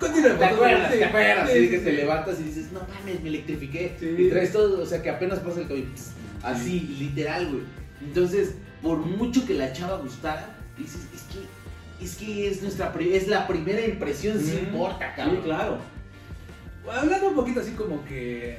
Speaker 2: Continúa,
Speaker 1: ¿Te acuerdas?
Speaker 2: sí,
Speaker 1: ¿Te acuerdas?
Speaker 2: sí,
Speaker 1: Así
Speaker 2: sí,
Speaker 1: que
Speaker 2: sí.
Speaker 1: te levantas y dices, no mames, me electrifiqué.
Speaker 2: Sí.
Speaker 1: Y traes todo, o sea, que apenas pasa el cabello. Así, literal, güey. Entonces, por mucho que la chava gustara, dices, es que, es que es nuestra, es la primera impresión, sí
Speaker 2: Ujú.
Speaker 1: importa,
Speaker 2: Sí,
Speaker 1: cabrón.
Speaker 2: claro. Hablando un poquito así como que,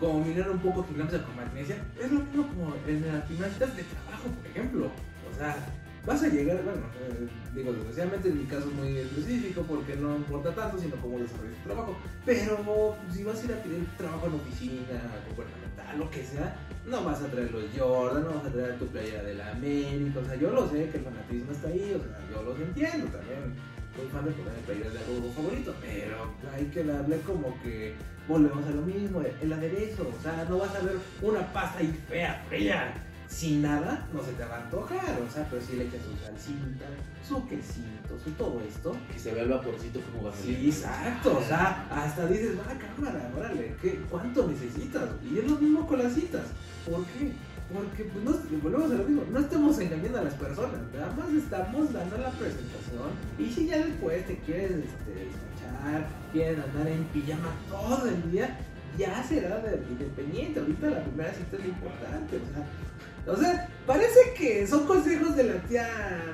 Speaker 2: como mirar un poco gimnasia con magnesia, es lo mismo como en las primeras citas de trabajo, por ejemplo. O sea, vas a llegar, bueno, eh, digo, desgraciadamente en mi caso muy específico porque no importa tanto, sino cómo desarrollas tu trabajo. Pero si vas a ir a pedir trabajo en oficina, gubernamental, lo que sea, no vas a traer los Jordan, no vas a traer tu playera de la América. O sea, yo lo sé que el fanatismo está ahí, o sea, yo los entiendo también soy fan de poner playeras de algo favorito, pero hay que darle como que volvemos a lo mismo, el aderezo, o sea, no vas a ver una pasta ahí fea, fría, sin nada, no se te va a antojar, o sea, pero si le echas su salsita, su quesito, su todo esto.
Speaker 1: Que se vea el vaporcito como va
Speaker 2: Sí, exacto, o sea, hasta dices, va cámara, órale, ¿qué, ¿cuánto necesitas? Y es lo mismo con las citas, ¿por qué? Porque pues volvemos a lo mismo, no estamos engañando a las personas, nada más estamos dando la presentación y si ya después te quieres este, despachar, quieres andar en pijama todo el día, ya será de, independiente, ahorita la primera cita es importante, o sea, o sea, parece que son consejos de la tía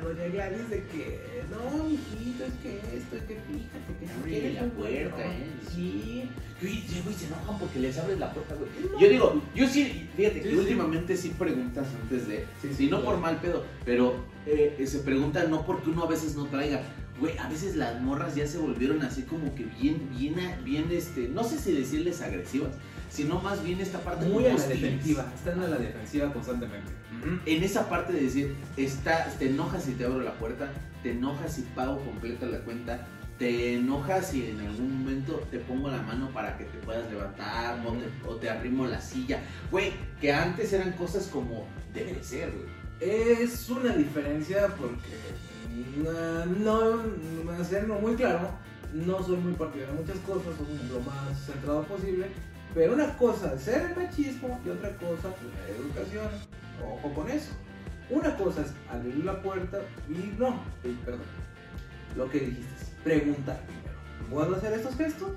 Speaker 2: Doña Gladys de que no, mijito, es que esto, es que fíjate que si quieres
Speaker 1: la puerta, ¿eh?
Speaker 2: Sí,
Speaker 1: Güey, sí, güey, se enojan porque les abres la puerta, güey. Yo digo, yo sí, fíjate que
Speaker 2: Sí,
Speaker 1: últimamente sí preguntas antes de,
Speaker 2: Sí,
Speaker 1: sí, no
Speaker 2: claro.
Speaker 1: por mal pedo, pero eh, eh, se pregunta no porque uno a veces no traiga. Güey, a veces las morras ya se volvieron así como que bien, bien, bien, este, no sé si decirles agresivas, sino más bien esta parte
Speaker 2: muy a la defensiva, están a la defensiva constantemente.
Speaker 1: En esa parte de decir, está, te enojas si te abro la puerta, te enojas si pago completa la cuenta, te enojas si en algún momento te pongo la mano para que te puedas levantar o, te, o te arrimo la silla. Güey, que antes eran cosas como debe de ser, güey.
Speaker 2: Es una diferencia porque mm, no, no, hacerlo muy claro, no soy muy partidario de muchas cosas, soy lo más centrado posible, pero una cosa es ser el machismo y otra cosa pues, la educación, ojo con eso. Una cosa es abrir la puerta y no, perdón, lo que dijiste, es preguntar primero. ¿Puedo hacer estos gestos?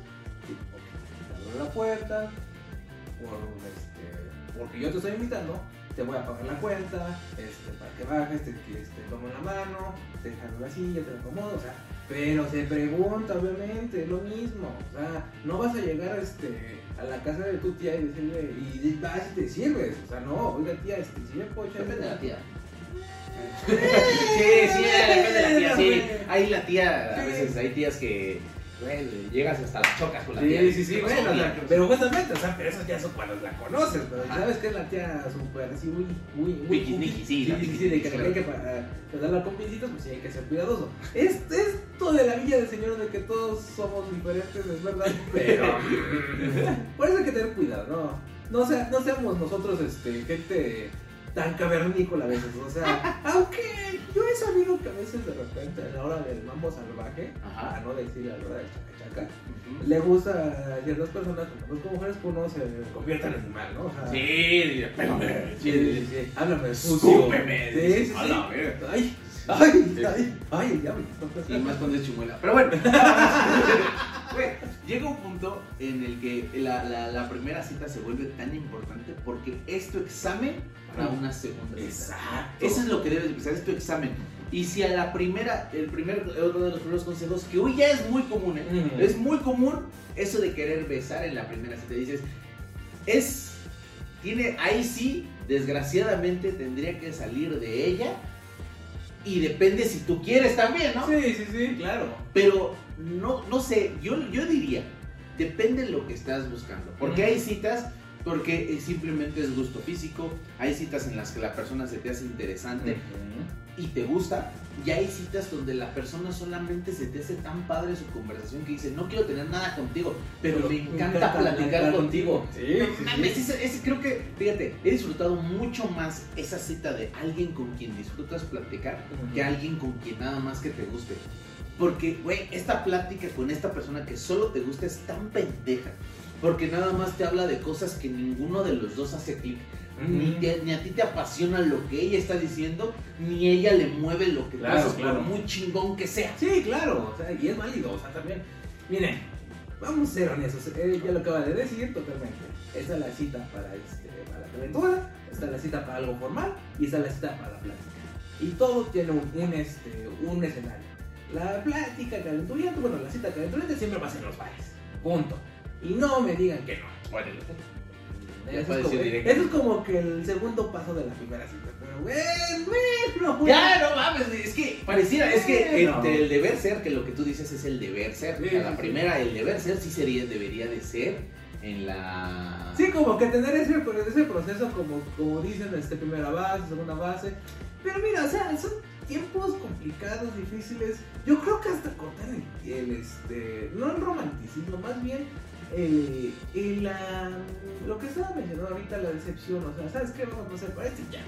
Speaker 2: Sí, ok. Abro la puerta, este, porque yo te estoy invitando, te voy a pagar la cuenta, este, para que bajes, te, este, tomo la mano, te dejan la silla, te la acomodo, o sea, Pero se pregunta, obviamente, es lo mismo. O sea, no vas a llegar este, a la casa de tu tía y decirle, y vas y te sirves. O sea, no, oiga tía, este, si me puedo echar
Speaker 1: Depende de la tía. Sí, sí, depende de la tía, sí. Hay la tía, a veces hay tías que, llegas hasta las chocas con la tía.
Speaker 2: Sí, sí, sí,
Speaker 1: ¿Qué pasó,
Speaker 2: bueno,
Speaker 1: tía?
Speaker 2: pero justamente, o sea, pero eso ya son cuando la conoces, pero sabes que es la tía súper así, muy, muy, muy.
Speaker 1: Piquisniqui, sí,
Speaker 2: sí,
Speaker 1: la
Speaker 2: sí, de que
Speaker 1: claro.
Speaker 2: hay que pa- pues, darla con pincitas, pues sí hay que ser cuidadoso. Es esto de la villa del señor de que todos somos diferentes, es verdad, (laughs) pero. (laughs) Por eso hay que tener cuidado, ¿no? No, sea, no seamos nosotros, este, gente tan cavernícola a veces, o sea, (laughs) aunque yo he sabido que a veces de repente a la hora del mambo salvaje,
Speaker 1: Ajá.
Speaker 2: a no decir a la hora del chacachaca,
Speaker 1: Ujú.
Speaker 2: le gusta a ciertas personas, como, como mujeres, que uno se convierta en animal, ¿no? O sea,
Speaker 1: Sí, pégame.
Speaker 2: sí, sí, sí. Háblame sucio.
Speaker 1: Escúpeme.
Speaker 2: Sí, sí, sí.
Speaker 1: A la verga.
Speaker 2: Ay, ay, ay, ay, diablo.
Speaker 1: Y más cuando es chimuela. Pero bueno, (laughs) llega un punto en el que la, la, la primera cita se vuelve tan importante porque es tu examen para una segunda cita.
Speaker 2: Exacto.
Speaker 1: Eso es lo que debes de pensar, es tu examen. Y si a la primera, el primer, otro de los primeros consejos, que hoy ya es muy común, ¿eh? Es muy común eso de querer besar en la primera cita. Dices, es, tiene, ahí sí, desgraciadamente tendría que salir de ella. Y depende si tú quieres también, ¿no?
Speaker 2: Sí, sí, sí, claro.
Speaker 1: Pero no, no sé, yo, yo diría, depende de lo que estás buscando. Porque hay citas, porque eh, simplemente es gusto físico, hay citas en las que la persona se te hace interesante y te gusta, y hay citas donde la persona solamente se te hace tan padre su conversación que dice, no quiero tener nada contigo, pero, me encanta, platicar contigo.
Speaker 2: Sí,
Speaker 1: No
Speaker 2: sí,
Speaker 1: mames,
Speaker 2: sí.
Speaker 1: ese- ese creo que, fíjate, he disfrutado mucho más esa cita de alguien con quien disfrutas platicar que alguien con quien nada más que te guste. Porque, güey, esta plática con esta persona que solo te gusta es tan pendeja. Porque nada más te habla de cosas que ninguno de los dos hace clic. Ni, te- ni a ti te apasiona lo que ella está diciendo, ni ella le mueve lo que tú
Speaker 2: Claro,
Speaker 1: haces,
Speaker 2: claro.
Speaker 1: por muy chingón que sea.
Speaker 2: Sí, claro, o sea, y es válido, o sea, también. Miren, vamos a ser honestos, eh, ya lo acaba de decir totalmente. Esta es la cita para, este, para la calentura, esta es la cita para algo formal y esta es la cita para la plática. Y todo tiene un, un, este, un escenario. La plática calenturienta, bueno, la cita calenturienta siempre va a ser en los bares, punto. Y no me digan que no.
Speaker 1: Bueno,
Speaker 2: Eso es, como,
Speaker 1: ir directo.
Speaker 2: eso es como que el segundo paso de la primera cita. Pero bueno, bueno.
Speaker 1: Ya, no mames, es que pareciera, es que entre el deber ser, que lo que tú dices es el deber ser.
Speaker 2: Sí,
Speaker 1: la
Speaker 2: sí, sí.
Speaker 1: primera, el deber ser sí sería, debería de ser en la...
Speaker 2: Sí, como que tener ese, ese proceso, como, como dicen, este, primera base, segunda base. Pero mira, o sea, son tiempos complicados, difíciles. Yo creo que hasta cortar el, el, este, no el romanticismo, más bien el, el, la- lo que estaba mencionando ahorita, la decepción. O sea, ¿sabes qué? Vamos a hacer para este ya.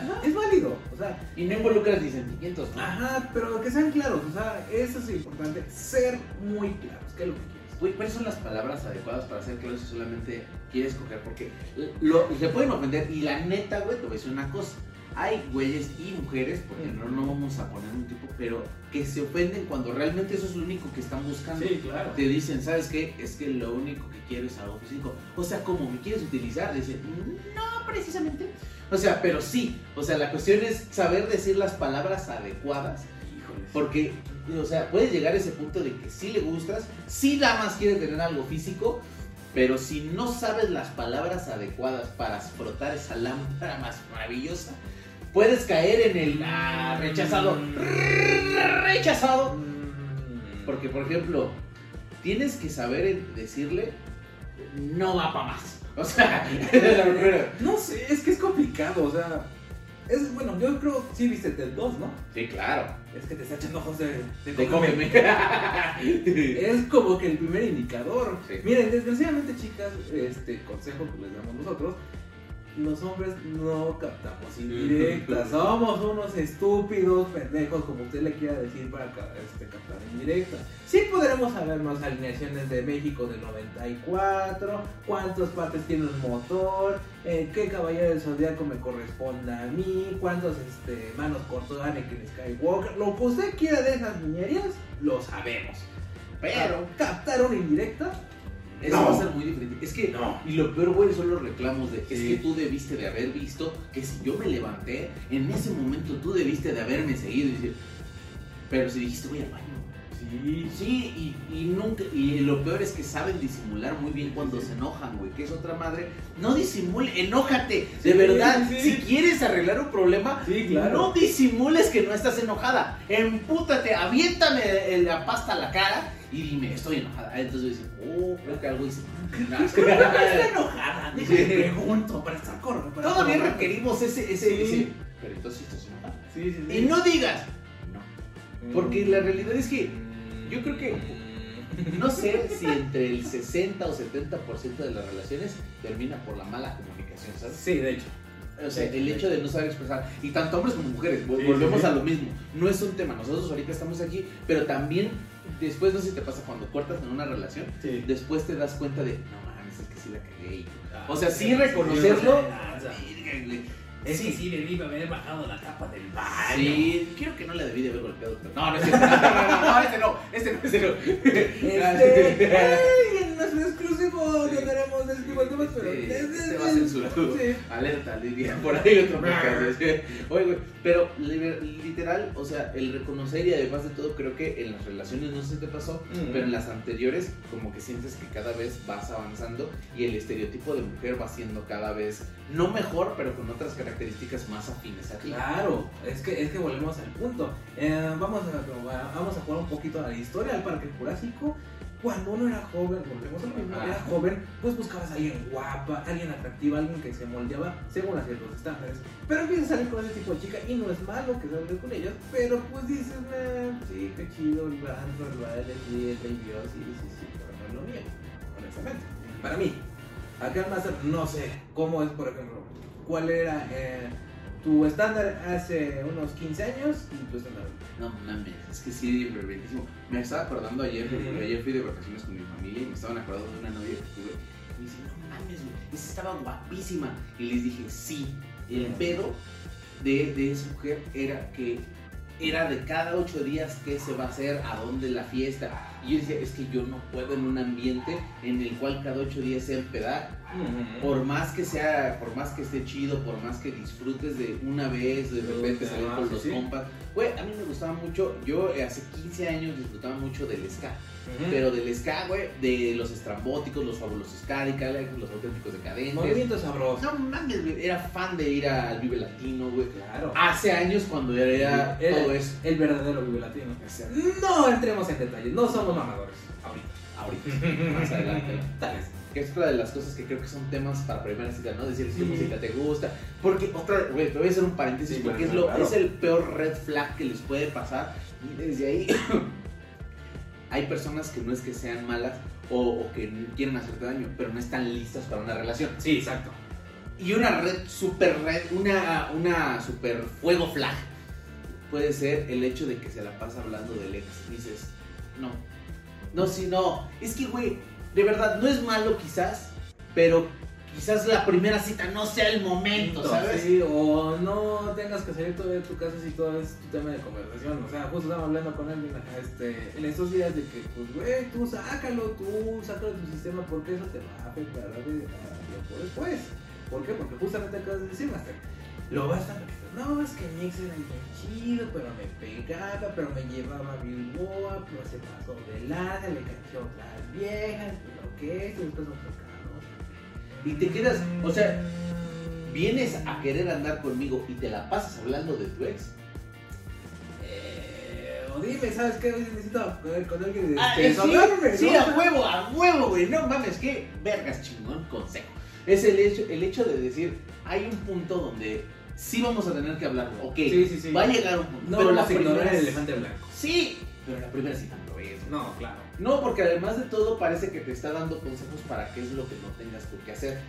Speaker 1: Ajá.
Speaker 2: Es válido, o sea,
Speaker 1: Y no involucras ni sentimientos, ¿no?
Speaker 2: ajá, pero que sean claros, o sea, eso es importante, ser muy claros, ¿qué es lo que quieres?
Speaker 1: Güey, ¿cuáles son las palabras adecuadas para ser claro si solamente quieres coger? Porque lo, se pueden ofender y la neta, güey, te voy a decir una cosa. Hay güeyes y mujeres, porque no, no vamos a poner un tipo, pero que se ofenden cuando realmente eso es lo único que están buscando.
Speaker 2: claro.
Speaker 1: Te dicen, ¿sabes qué? Es que lo único que quiero es algo físico. O sea, ¿cómo me quieres utilizar? Dicen, no, precisamente. O sea, pero sí. O sea, la cuestión es saber decir las palabras adecuadas.
Speaker 2: Híjoles.
Speaker 1: Porque, o sea, puedes llegar a ese punto de que sí le gustas, sí nada más quiere tener algo físico, pero si no sabes las palabras adecuadas para frotar esa lámpara más maravillosa, puedes caer en el ah, rechazado. Rechazado. Porque, por ejemplo, tienes que saber decirle, no va para más. O sea. (laughs)
Speaker 2: No sé, es que es complicado, o sea. Es bueno, yo creo sí viste el 2, ¿no?
Speaker 1: Sí, claro.
Speaker 2: Es que te está echando ojos de, de
Speaker 1: De
Speaker 2: cómeme.
Speaker 1: cómeme. (laughs)
Speaker 2: Es como que el primer indicador.
Speaker 1: Sí.
Speaker 2: Miren, desgraciadamente, chicas, este consejo que les damos nosotros. Los hombres no captamos indirectas. (laughs) Somos unos estúpidos, pendejos, como usted le quiera decir, para este, captar indirectas. Sí podremos sabernos alineaciones de México del 94, cuántas partes tiene un motor, eh, qué caballero del zodiaco me corresponde a mí, cuántos este, manos cortó Anakin Skywalker. Lo que usted quiera de esas niñerías, lo sabemos.
Speaker 1: Pero
Speaker 2: captar una indirecta,
Speaker 1: eso
Speaker 2: No.
Speaker 1: va a ser muy diferente. Es que,
Speaker 2: No.
Speaker 1: y lo peor, güey, son los reclamos de, es
Speaker 2: Sí.
Speaker 1: que tú debiste de haber visto que si yo me levanté, en ese momento tú debiste de haberme seguido y decir, pero si dijiste voy al baño,
Speaker 2: Sí.
Speaker 1: Sí, y, y nunca, y lo peor es que saben disimular muy bien cuando se enojan, güey, que es otra madre. No disimule, enójate, de verdad.
Speaker 2: sí.
Speaker 1: Si quieres arreglar un problema,
Speaker 2: claro.
Speaker 1: no disimules que no estás enojada. Empútate, aviéntame la pasta a la cara y dime, estoy enojada. Entonces dices, oh, creo que algo hice. mal". (laughs)
Speaker 2: Está enojada,
Speaker 1: Sí.
Speaker 2: déjame pregunto para estar correcto.
Speaker 1: Todavía requerimos ese, ese,
Speaker 2: Sí.
Speaker 1: ese- Pero entonces estás enojada.
Speaker 2: Sí, sí, sí.
Speaker 1: Y no digas, no. Porque la realidad es que yo creo que No sé si entre el 60 o 70% de las relaciones termina por la mala comunicación, ¿sabes?
Speaker 2: Sí, de hecho.
Speaker 1: O sea, el hecho de no saber expresar, y tanto hombres como mujeres, vol-
Speaker 2: Sí,
Speaker 1: volvemos
Speaker 2: sí.
Speaker 1: a lo mismo. No es un tema, nosotros ahorita estamos aquí, pero también después, no sé si te pasa cuando cortas en una relación,
Speaker 2: Sí.
Speaker 1: después te das cuenta de, no mames, es que sí la cagué. y-
Speaker 2: Ah,
Speaker 1: O sea, sí reconocerlo.
Speaker 2: Ah, Es que sí debí haber bajado la tapa del baño.
Speaker 1: Sí, creo que no le debí de haber golpeado. pero- No, no, es cierto. (laughs) no, no, este no, este no, este no.
Speaker 2: Este, ay, en nuestro exclusivo tipo de temas, pero
Speaker 1: este va censurado.
Speaker 2: Sí.
Speaker 1: Alerta, diría por ahí otro podcast. Oye, güey, pero li- literal, o sea, el reconocer y además de todo, creo que en las relaciones, no sé si te pasó,
Speaker 2: Mm.
Speaker 1: pero en las anteriores, como que sientes que cada vez vas avanzando y el estereotipo de mujer va siendo cada vez, no mejor, pero con otras características más afines a ti.
Speaker 2: Claro, es que, es que volvemos al punto. Eh, vamos, a, vamos a jugar un poquito a la historia del Parque Jurásico. Cuando uno era joven, volvemos a lo mismo, era joven, pues buscabas a alguien guapa, alguien atractiva, alguien que se moldeaba según a ciertos estándares. Pero empiezas a salir con ese tipo de chica y no es malo que salgas con ellas, pero pues dices, "Nah, sí, qué chido, el antro, el baile, sí, el baby, sí, sí, sí, pero no es lo mío, honestamente. Para mí, acá el máster, no sé cómo es, por ejemplo, cuál era eh, tu estándar hace unos 15 años y tu estándar.
Speaker 1: No mames, es que sí, verguísimo. Me estaba acordando ayer, porque ayer fui de vacaciones con mi familia y me estaban acordando de una novia que tuve. Y me dicen, no mames, güey, esa estaba guapísima. Y les dije, sí. El pedo de, de esa mujer era que era de cada ocho días qué se va a hacer, a dónde la fiesta. Y yo decía, es que yo no puedo en un ambiente en el cual cada ocho días sea Por más que sea, por más que esté chido, por más que disfrutes de una vez, de repente salir
Speaker 2: Ah,
Speaker 1: con
Speaker 2: sí,
Speaker 1: los
Speaker 2: sí.
Speaker 1: compas. Güey, a mí me gustaba mucho, yo hace 15 años disfrutaba mucho del ska.
Speaker 2: Ujú.
Speaker 1: Pero del ska, güey, de los estrambóticos, los fabulosos Cadillacs, los auténticos decadentes.
Speaker 2: Movimiento sabroso.
Speaker 1: No mames, güey, era fan de ir al Vive Latino, güey.
Speaker 2: Claro.
Speaker 1: Hace años cuando era
Speaker 2: Era
Speaker 1: todo eso.
Speaker 2: El verdadero vive latino.
Speaker 1: O sea,
Speaker 2: No entremos en detalles, no somos mamadores. Ahorita.
Speaker 1: ahorita, más adelante. (laughs)
Speaker 2: Tal vez.
Speaker 1: Que es otra de las cosas que creo que son temas para primera cita, ¿no? Decir si
Speaker 2: Sí.
Speaker 1: música te gusta. Porque otra, güey, te voy a hacer un paréntesis
Speaker 2: Sí,
Speaker 1: porque
Speaker 2: claro,
Speaker 1: es, lo,
Speaker 2: claro.
Speaker 1: es el peor red flag que les puede pasar. Y desde ahí (coughs) hay personas que no es que sean malas o, o que quieren hacerte daño, pero no están listas para una relación.
Speaker 2: Sí, exacto.
Speaker 1: Y una red, super red, una, una super fuego flag puede ser el hecho de que se la pasa hablando del ex. Dices, no, no, sí, no. Es que, güey, de verdad, no es malo quizás, pero quizás la primera cita no sea el momento, ¿sabes?
Speaker 2: Sí, o no tengas que salir todavía de tu casa si todo es tu tema de conversación. O sea, justo estaba hablando con alguien este, en estos días de que, pues, güey, tú sácalo, tú sácalo de tu sistema porque eso te va a afectar a tiempo después. ¿Por qué? Porque justamente acabas de decir, Master. Lo vas a no, es que mi ex era bien chido, pero me pegaba, pero me llevaba a Bilboa, pero se pasó de larga, le cachó a otras viejas, pero qué, y después otro cabrón.
Speaker 1: Y te quedas, o sea, vienes a querer andar conmigo y te la pasas hablando de tu ex.
Speaker 2: Eh, o dime, ¿sabes qué? Hoy necesito ver con alguien
Speaker 1: Ah,
Speaker 2: este,
Speaker 1: eh, sí,
Speaker 2: ¿no?
Speaker 1: a huevo, a huevo, güey. No mames, qué vergas chingón consejo. Es el hecho, el hecho de decir, hay un punto donde sí vamos a tener que hablar, ok.
Speaker 2: Sí, sí, sí.
Speaker 1: Va a llegar un punto.
Speaker 2: No
Speaker 1: pero la primera
Speaker 2: el elefante blanco.
Speaker 1: Sí, pero la primera sí lo es.
Speaker 2: No, claro.
Speaker 1: No, porque además de todo parece que te está dando consejos para qué es lo que no tengas tú que hacer.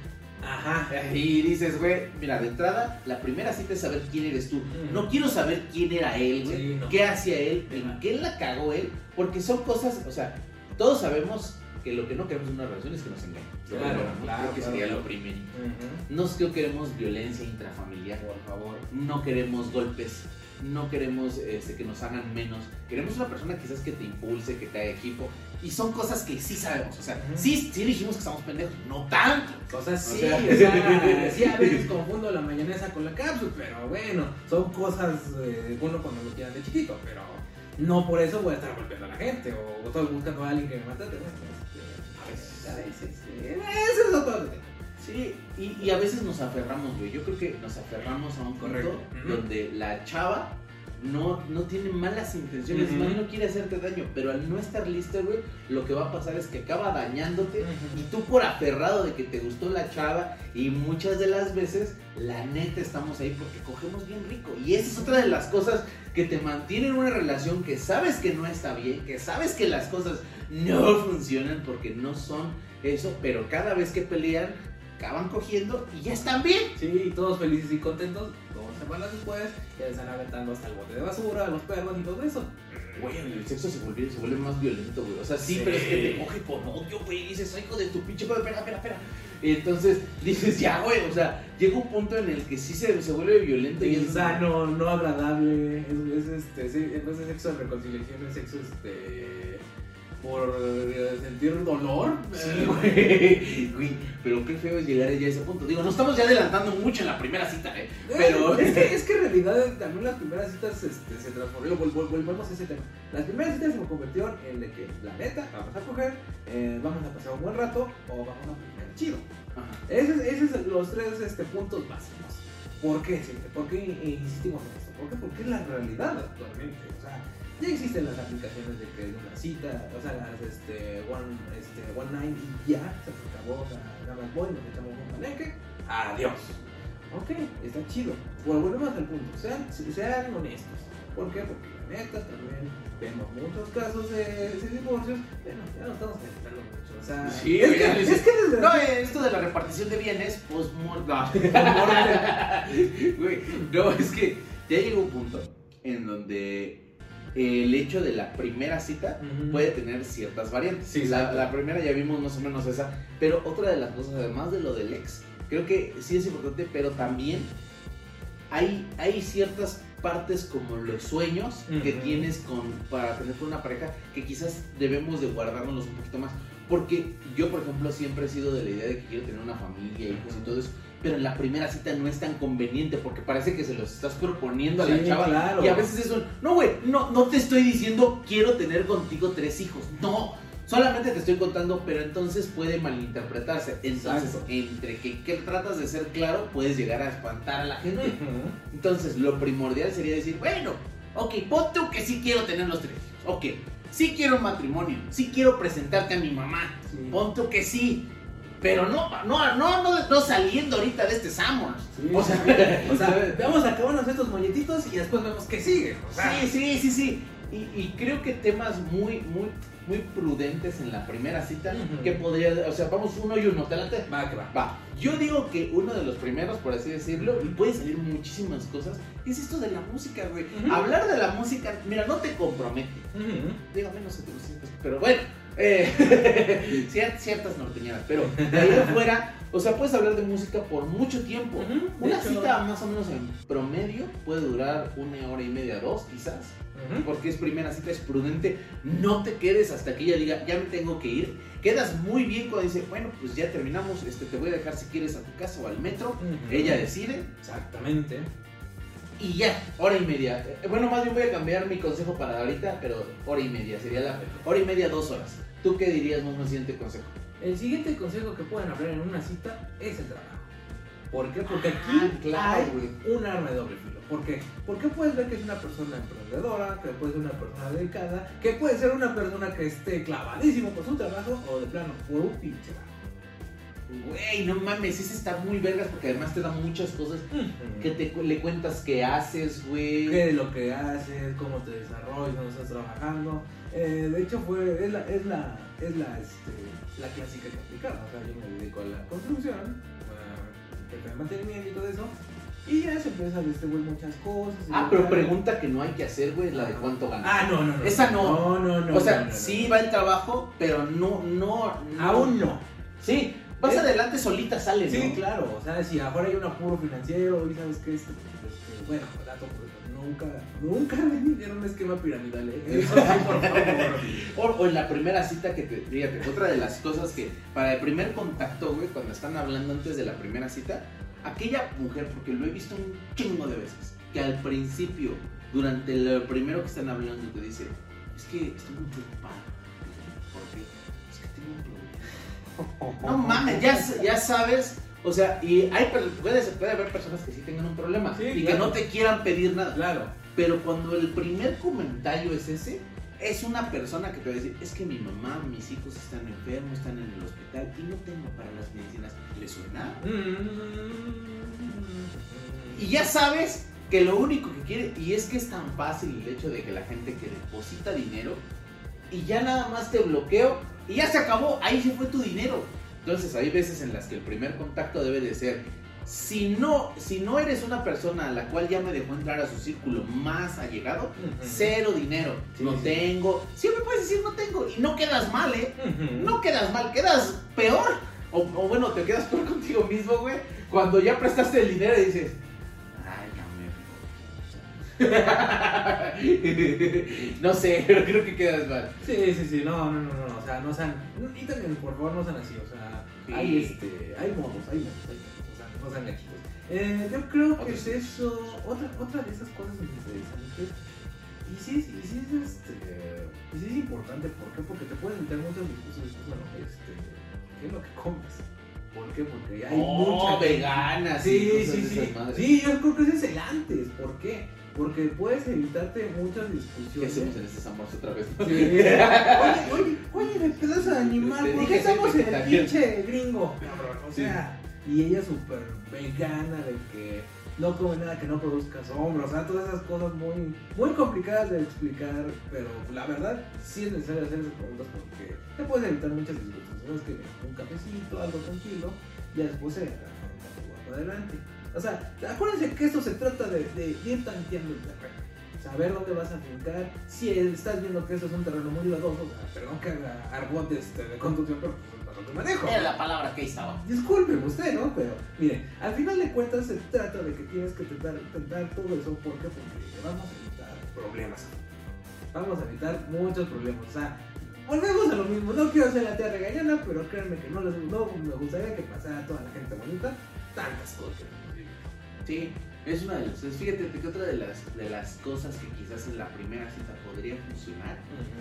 Speaker 2: Ajá.
Speaker 1: Y dices, güey, mira, de entrada, la primera cita es saber quién eres tú.
Speaker 2: Mm.
Speaker 1: No quiero saber quién era él, güey.
Speaker 2: Sí, no.
Speaker 1: ¿Qué hacía él? ¿En qué la cagó él? Porque son cosas, o sea, todos sabemos que lo que no queremos en una relación es que nos engañen.
Speaker 2: Claro,
Speaker 1: ¿no?
Speaker 2: claro,
Speaker 1: Creo que
Speaker 2: claro,
Speaker 1: sería
Speaker 2: claro.
Speaker 1: lo primero.
Speaker 2: Ujú.
Speaker 1: No es que queremos violencia intrafamiliar.
Speaker 2: Por favor.
Speaker 1: No queremos golpes. No queremos este, que nos hagan menos. Queremos una persona quizás que te impulse, que te haga equipo. Y son cosas que sí sabemos. O sea,
Speaker 2: Ujú.
Speaker 1: sí, sí dijimos que estamos pendejos. No tanto.
Speaker 2: Cosas sí,
Speaker 1: O sea-
Speaker 2: o sea, sí a veces confundo la mayonesa con la cápsula, pero bueno, son cosas, eh, uno cuando lo quieran de chiquito, pero no por eso voy a estar golpeando a la gente o estoy buscando a alguien que me mate. A veces, eh, eso es otro tema.
Speaker 1: Sí, y, y a veces nos aferramos, güey. Yo creo que nos aferramos a un punto
Speaker 2: Correcto.
Speaker 1: Donde la chava no, no tiene malas intenciones, no quiere hacerte daño, pero al no estar lista, güey, lo que va a pasar es que acaba dañándote y tú por aferrado de que te gustó la chava y muchas de las veces la neta estamos ahí porque cogemos bien rico y esa es otra de las cosas que te mantienen en una relación que sabes que no está bien, que sabes que las cosas no funcionan porque no son eso, pero cada vez que pelean acaban cogiendo y ya están bien.
Speaker 2: Sí, todos felices y contentos. Semanas después ya están aventando hasta el bote de basura, los perros y todo eso.
Speaker 1: Güey, el sexo se vuelve, se vuelve más violento, güey. O sea, sí,
Speaker 2: Sí.
Speaker 1: pero es que te coge con odio, güey. Y dices, "Ay, hijo de tu pinche madre, espera, espera, espera. Y entonces (laughs) dices, ya, güey. O sea, llega un punto en el que sí se, se vuelve violento y es
Speaker 2: Insano, no agradable. Es, es, este, sí, no es sexo de reconciliación, es sexo este, por eh, sentir dolor.
Speaker 1: Sí,
Speaker 2: Eh, (laughs)
Speaker 1: güey. Güey, Pero qué feo es llegar ya a ese punto. Digo, nos estamos ya adelantando mucho en la primera cita, ¿eh? Pero.
Speaker 2: es, que, (laughs) es que en realidad también las primeras citas este, se transformaron, vol- vol- volvemos a ese tema. Las primeras citas se convirtieron en de que, la neta, vamos a coger, eh, vamos a pasar un buen rato o vamos a comer chido. Esos esos son los tres este, puntos básicos. ¿Por qué? ¿Por qué insistimos en esto? ¿Por qué? Porque es la realidad actualmente. O sea, ya existen las aplicaciones de que de una cita, o sea, las este, one, este, one night y ya, se acabó, nada más voy, nos echamos un palenque, adiós. Ok, está chido. Bueno, volvemos al punto, sean, sean honestos. ¿Por qué? Porque la neta también vemos muchos casos de, de divorcios, bueno, ya no estamos calentando mucho. O sea,
Speaker 1: Sí,
Speaker 2: es, que, es que desde
Speaker 1: No, eh, esto de la repartición de bienes, pues. (laughs) Güey, no, es que ya llegó un punto en donde el hecho de la primera cita puede tener ciertas variantes.
Speaker 2: Sí,
Speaker 1: la, primera ya vimos más o menos esa, pero otra de las cosas, además de lo del ex, creo que sí es importante, pero también hay, hay ciertas partes como los sueños que tienes con, para tener con una pareja que quizás debemos de guardárnoslos un poquito más. Porque yo, por ejemplo, siempre he sido de la idea de que quiero tener una familia, hijos y todo eso. Pero en la primera cita no es tan conveniente porque parece que se los estás proponiendo a la chava.
Speaker 2: claro.
Speaker 1: Y a veces es un, no, güey, no, no te estoy diciendo quiero tener contigo tres hijos. No, solamente te estoy contando, pero entonces puede malinterpretarse. Entonces,
Speaker 2: Exacto.
Speaker 1: entre que, que tratas de ser claro, puedes llegar a espantar a la gente. Entonces, lo primordial sería decir, bueno, ok, pon tú que sí quiero tener los tres hijos. Ok, sí quiero un matrimonio, sí quiero presentarte a mi mamá.
Speaker 2: Sí.
Speaker 1: Pon tú que sí. Pero no, no, no, no, no saliendo ahorita de este Summers.
Speaker 2: Sí,
Speaker 1: O sea, (laughs)
Speaker 2: o sea, vamos a acabarnos estos moñetitos y después vemos qué sigue. O sea,
Speaker 1: Sí, sí, sí, sí. Y, y creo que temas muy, muy, muy prudentes en la primera cita que podría, o sea, vamos uno y uno, te late.
Speaker 2: va que va.
Speaker 1: Va, yo digo que uno de los primeros, por así decirlo, y puede salir muchísimas cosas, es esto de la música, güey. Hablar de la música, mira, no te compromete.
Speaker 2: Ujú.
Speaker 1: Digo, menos pero bueno, eh, (laughs) cier- ciertas norteñadas, pero de ahí afuera, o sea, puedes hablar de música por mucho tiempo. Una
Speaker 2: hecho.
Speaker 1: cita más o menos en promedio puede durar una hora y media, dos quizás, porque es primera cita, es prudente. No te quedes hasta que ella diga, ya me tengo que ir. Quedas muy bien cuando dice, bueno, pues ya terminamos, este, te voy a dejar si quieres a tu casa o al metro. Ella decide
Speaker 2: Exactamente.
Speaker 1: y ya, hora y media. Eh, Bueno, más bien voy a cambiar mi consejo para ahorita, pero hora y media sería la hora y media, dos horas. ¿Tú qué dirías, más un siguiente consejo?
Speaker 2: El siguiente consejo que pueden hablar en una cita es el trabajo. ¿Por qué? Porque aquí
Speaker 1: Ah, claro,
Speaker 2: hay
Speaker 1: güey.
Speaker 2: un arma de doble filo. ¿Por qué? Porque puedes ver que es una persona emprendedora, que puede ser una persona dedicada, que puede ser una persona que esté clavadísimo por su trabajo o de plano por un pinche.
Speaker 1: Güey, no mames, ese está muy vergas porque además te da muchas cosas que te le cuentas que haces, güey.
Speaker 2: qué es lo que haces, cómo te desarrollas, cómo estás trabajando. Eh, de hecho, fue, es, la, es, la, es la, este, la clásica que aplicaba. O sea, yo me dedico a la construcción, a de mantenimiento y todo eso. Y ya se empieza a distribuir muchas cosas.
Speaker 1: Ah, pero pregunta que no hay que hacer, güey, es la de cuánto ganas.
Speaker 2: Ah, no, no, no.
Speaker 1: Esa no.
Speaker 2: No, no, no.
Speaker 1: o sea,
Speaker 2: no, no, no.
Speaker 1: sí va el trabajo, pero no, no.
Speaker 2: Aún no.
Speaker 1: Sí, vas adelante solita sale,
Speaker 2: Sí, claro. O sea, si ahora hay un apuro financiero y sabes que este, este, bueno, dato curioso, nunca, nunca me dieron un esquema piramidal, ¿eh? (laughs) Eso sí, por favor.
Speaker 1: O, o en la primera cita que te, fíjate, otra de las cosas que para el primer contacto, güey, cuando están hablando antes de la primera cita, aquella mujer, porque lo he visto un chingo de veces, que al principio durante lo primero que están hablando te dice, es que estoy muy preocupado. ¿Por qué? Es que tengo un problema. (laughs) No mames, ya, ya sabes. O sea, y hay, puede, puede haber personas que sí tengan un problema
Speaker 2: Sí,
Speaker 1: y que no te quieran pedir nada.
Speaker 2: Claro.
Speaker 1: Pero cuando el primer comentario es ese, es una persona que te va a decir, es que mi mamá, mis hijos están enfermos, están en el hospital y no tengo para las medicinas. ¿Le suena? Y ya sabes que lo único que quiere, y es que es tan fácil el hecho de que la gente que deposita dinero y ya nada más te bloqueo y ya se acabó, ahí se fue tu dinero. Entonces hay veces en las que el primer contacto debe de ser, si no, si no eres una persona a la cual ya me dejó entrar a su círculo más allegado, cero dinero,
Speaker 2: Sí,
Speaker 1: no
Speaker 2: sí.
Speaker 1: tengo, siempre puedes decir no tengo y no quedas mal, ¿eh? No quedas mal, quedas peor. O, o bueno, te quedas peor (laughs) contigo mismo, güey. Cuando ya prestaste el dinero y dices, (laughs) no sé, pero creo que quedas mal.
Speaker 2: Sí, sí, sí, no, no, no, no, o sea, no sean, y también, por favor, no sean así, o sea,
Speaker 1: Sí.
Speaker 2: hay, este, hay modos, hay modos, hay modos, o sea, no sean gachitos. Eh, yo creo que es
Speaker 1: sí.
Speaker 2: eso, otra, otra de esas cosas interesantes, y sí, es- y sí es, este, y sí es importante, ¿por qué? Porque te pueden meter muchas discusiones, bueno, este, ¿qué es lo que comes? ¿Por qué? Porque hay
Speaker 1: Oh,
Speaker 2: mucha
Speaker 1: y
Speaker 2: Sí, sí, sí. Sí, yo creo que ese es el antes. ¿Por qué? Porque puedes evitarte muchas
Speaker 1: ¿Qué
Speaker 2: discusiones.
Speaker 1: hacemos en este Sambors otra vez?
Speaker 2: Sí. (laughs) Oye, oye, oye, de pedazo de animal, ¿por qué estamos en el pinche gringo? Cabrón, o
Speaker 1: Sí.
Speaker 2: sea, y ella súper vegana de que no come nada que no produzca sombra, o sea, todas esas cosas muy, muy complicadas de explicar, pero la verdad sí es necesario hacer esas preguntas porque te puedes evitar muchas discusiones. ¿Sabes que un cafecito, algo tranquilo, ya después se adelante. O sea, acuérdense que esto se trata de, de ir tanteando el terreno. Saber dónde vas a fincar. Si estás viendo que eso es un terreno muy ladoso, o sea, perdón que haga argot este, de conducción, pero pues lo que manejo.
Speaker 1: Era la palabra que estaba.
Speaker 2: Disculpe usted, ¿no? Pero, mire, al final de cuentas se trata de que tienes que tentar, tentar todo eso. ¿Por qué? Porque vamos a evitar problemas. Vamos a evitar muchos problemas. O sea, volvemos a lo mismo. No quiero ser la tía regañona, pero créanme que no les no me gustaría que pasara a toda la gente bonita tantas cosas.
Speaker 1: Sí, es una de las. Fíjate que otra de las, de las cosas que quizás en la primera cita podría funcionar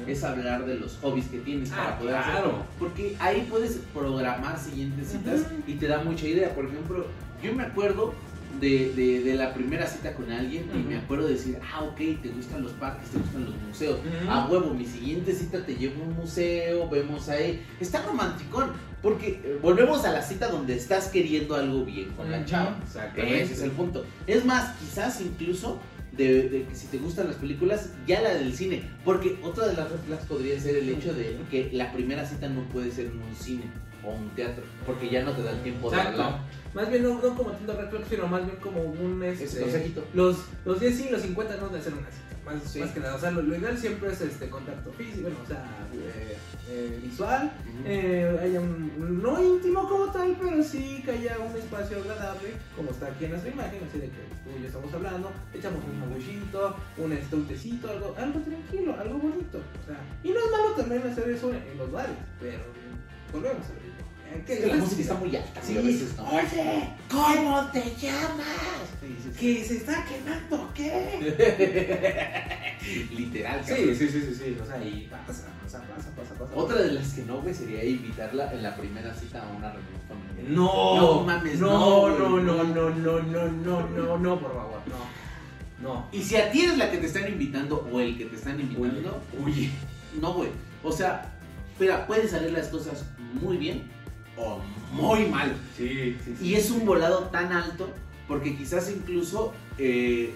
Speaker 1: es hablar de los hobbies que tienes
Speaker 2: Ah,
Speaker 1: para poder hacer.
Speaker 2: claro.
Speaker 1: Porque ahí puedes programar siguientes citas y te da mucha idea. Por ejemplo, yo me acuerdo de, de- de la primera cita con alguien y me acuerdo de decir, ah, ok, te gustan los parques, te gustan los museos. A huevo, mi siguiente cita te llevo a un museo, vemos ahí. Está romanticón, porque eh, volvemos a la cita donde estás queriendo algo bien con la chava.
Speaker 2: Exactamente.
Speaker 1: Ese es el punto. Es más, quizás incluso de, de que si te gustan las películas, ya la del cine. Porque otra de las red flags podría ser el hecho de que la primera cita no puede ser en un cine o un teatro, porque ya no te da el tiempo de hablar.
Speaker 2: Más bien no, no como tanto reflex, sino más bien como un este. Los, los 10 sí, los 50 no de hacer una cita. Más,
Speaker 1: Sí.
Speaker 2: más que nada. O sea, lo, lo ideal siempre es este contacto físico, bueno, o sea, eh, eh, visual. Eh, haya un, no íntimo como tal, pero sí que haya un espacio agradable, como está aquí en nuestra imagen, así de que tú y yo estamos hablando, echamos un maguchito, un, este, un tecito, algo, algo tranquilo, algo bonito. O sea, y no es malo también hacer eso en, en los bares, pero volvemos a
Speaker 1: Es que la música está muy alta,
Speaker 2: Sí.
Speaker 1: güey, a veces no.
Speaker 2: Oye,
Speaker 1: ¿Cómo te llamas?
Speaker 2: que se está quemando, ¿qué? (laughs)
Speaker 1: Literal,
Speaker 2: Sí,
Speaker 1: cabrón.
Speaker 2: sí, sí, sí, sí, o sea, y pasa, pasa, pasa, pasa, pasa.
Speaker 1: Otra de las que no, güey, sería invitarla en la primera cita a una reunión familiar.
Speaker 2: No,
Speaker 1: No mames, no,
Speaker 2: no, no, no,
Speaker 1: no.
Speaker 2: no, no, no, no, por favor, no, no.
Speaker 1: Y si a ti eres la que te están invitando o el que te están invitando,
Speaker 2: Uy,
Speaker 1: no, güey. O sea, mira, pueden salir las cosas muy bien o muy mal.
Speaker 2: sí, sí, sí.
Speaker 1: Y es un volado tan alto porque quizás incluso eh,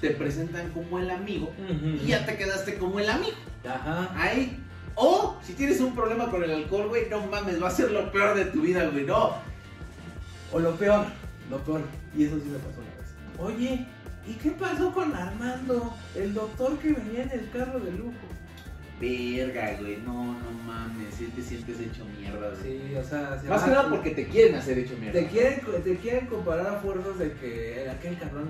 Speaker 1: te presentan como el amigo y ya te quedaste como el amigo.
Speaker 2: Ajá.
Speaker 1: Ahí. O si tienes un problema con el alcohol, güey, no mames, va a ser lo peor de tu vida, güey. No.
Speaker 2: O lo peor, lo peor, y eso sí me pasó una vez. Oye, ¿y qué pasó con Armando, el doctor que venía en el carro de lujo?
Speaker 1: Verga, güey. No, no mames. Si te sientes hecho mierda, güey.
Speaker 2: Sí, o sea, se
Speaker 1: Más
Speaker 2: va-
Speaker 1: que nada porque te quieren hacer hecho mierda.
Speaker 2: Te quieren, te quieren comparar a fuerzas de que aquel cabrón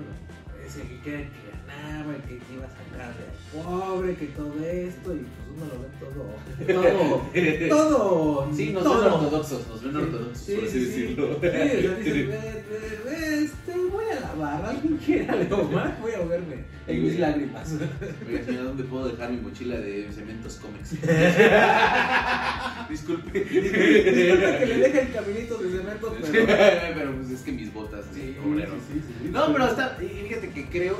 Speaker 2: que se que, que ganaba, que iba a sacar de pobre, que todo esto, y pues uno lo ve todo, (laughs) todo, todo.
Speaker 1: Sí, nos
Speaker 2: todo.
Speaker 1: ven ortodoxos, nos ven ortodoxos,
Speaker 2: Sí,
Speaker 1: por así
Speaker 2: sí, sí.
Speaker 1: decirlo.
Speaker 2: Sí, (laughs) dices, ve, ve, este, voy a la barra, alguien quiera algo más, voy a verme en mis lágrimas.
Speaker 1: Oiga, señora, ¿dónde puedo dejar mi mochila de cementos cómics? (laughs) Disculpe.
Speaker 2: Disculpa que le deje el caminito de cemento, pero...
Speaker 1: pero pues es que mis botas,
Speaker 2: Sí,
Speaker 1: sí,
Speaker 2: sí, sí.
Speaker 1: No, pero está, y fíjate que creo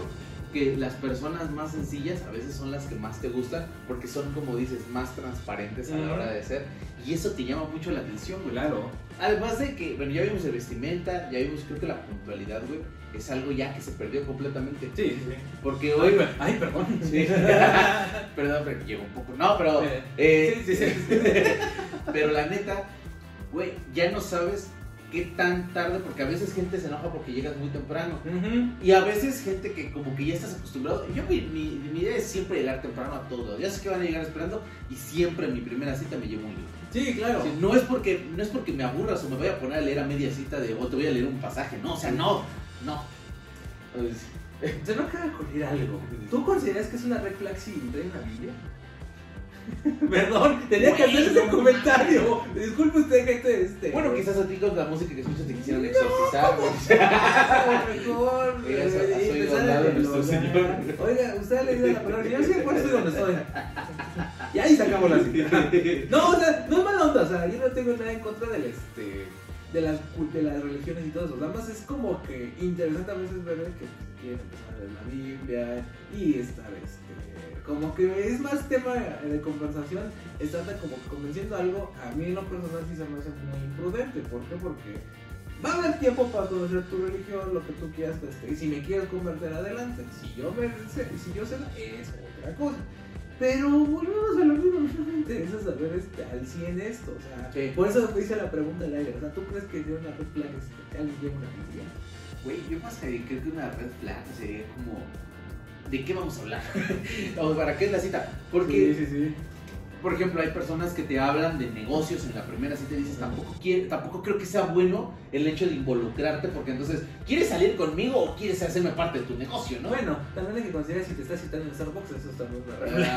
Speaker 1: que las personas más sencillas a veces son las que más te gustan porque son, como dices, más transparentes a la hora de ser y eso te llama mucho la atención, güey.
Speaker 2: Claro.
Speaker 1: Además de que, bueno, ya vimos el vestimenta, ya vimos, creo que la puntualidad, güey, es algo ya que se perdió completamente.
Speaker 2: Sí, sí, sí.
Speaker 1: Porque hoy...
Speaker 2: ay, perdón. (laughs)
Speaker 1: Sí. (laughs) Perdón, pero llegó un poco. No, pero...
Speaker 2: Eh,
Speaker 1: eh,
Speaker 2: sí, sí, sí. (laughs)
Speaker 1: pero la neta, güey, ya no sabes qué tan tarde, porque a veces gente se enoja porque llegas muy temprano. Y a veces gente que como que ya estás acostumbrado. Yo mi, mi, mi idea es siempre llegar temprano a todo. Ya sé que van a llegar esperando y siempre en mi primera cita me llevo un libro.
Speaker 2: Sí, claro.
Speaker 1: O sea, no es porque no es porque me aburras o me voy a poner a leer a media cita de o te voy a leer un pasaje. No, o sea, no, no. Pues, (laughs)
Speaker 2: Se me acaba de ocurrir algo. ¿Tú consideras que es una red flag si trae una Biblia? (laughs) Perdón, tenía que hacer ese comentario. Disculpe usted que este.
Speaker 1: bueno, quizás a ti con la música que escuchas te quisieran exorcizar. (laughs)
Speaker 2: mejor. (laughs)
Speaker 1: Nuestro. Señor.
Speaker 2: Oiga, usted ha leído la palabra. Yo sé por eso donde estoy. Y ahí sacamos la cita. No, o sea, no es mala onda. O sea, yo no tengo nada en contra del este. De las, de las religiones y todo eso. Nada más es como que interesante a veces ver que pues, quieren empezar a leer la Biblia y estar este. Como que es más tema de conversación, estar como que convenciendo algo. A mí en lo personal sí se me hace muy imprudente. ¿Por qué? Porque va a haber tiempo para conocer tu religión, lo que tú quieras. Este, y si me quieres convertir adelante, si yo me sé- si yo sé la- es otra cosa. Pero volvemos a lo mismo, no me interesa saber este, al 100 esto. O sea,
Speaker 1: Sí.
Speaker 2: por eso hice la pregunta al aire. O sea, ¿tú crees que sería una red flag este, que alguien lleve una Biblia?
Speaker 1: Güey, yo más que creo que una red flag sería como. ¿De qué vamos a hablar? (laughs) o para qué es la cita. Porque,
Speaker 2: sí, sí.
Speaker 1: por ejemplo, hay personas que te hablan de negocios en la primera cita y dices, tampoco, quiere, tampoco creo que sea bueno el hecho de involucrarte, porque entonces, ¿quieres salir conmigo o quieres hacerme parte de tu negocio, no?
Speaker 2: Bueno, también hay que considerar si te estás citando en Starbucks, eso también es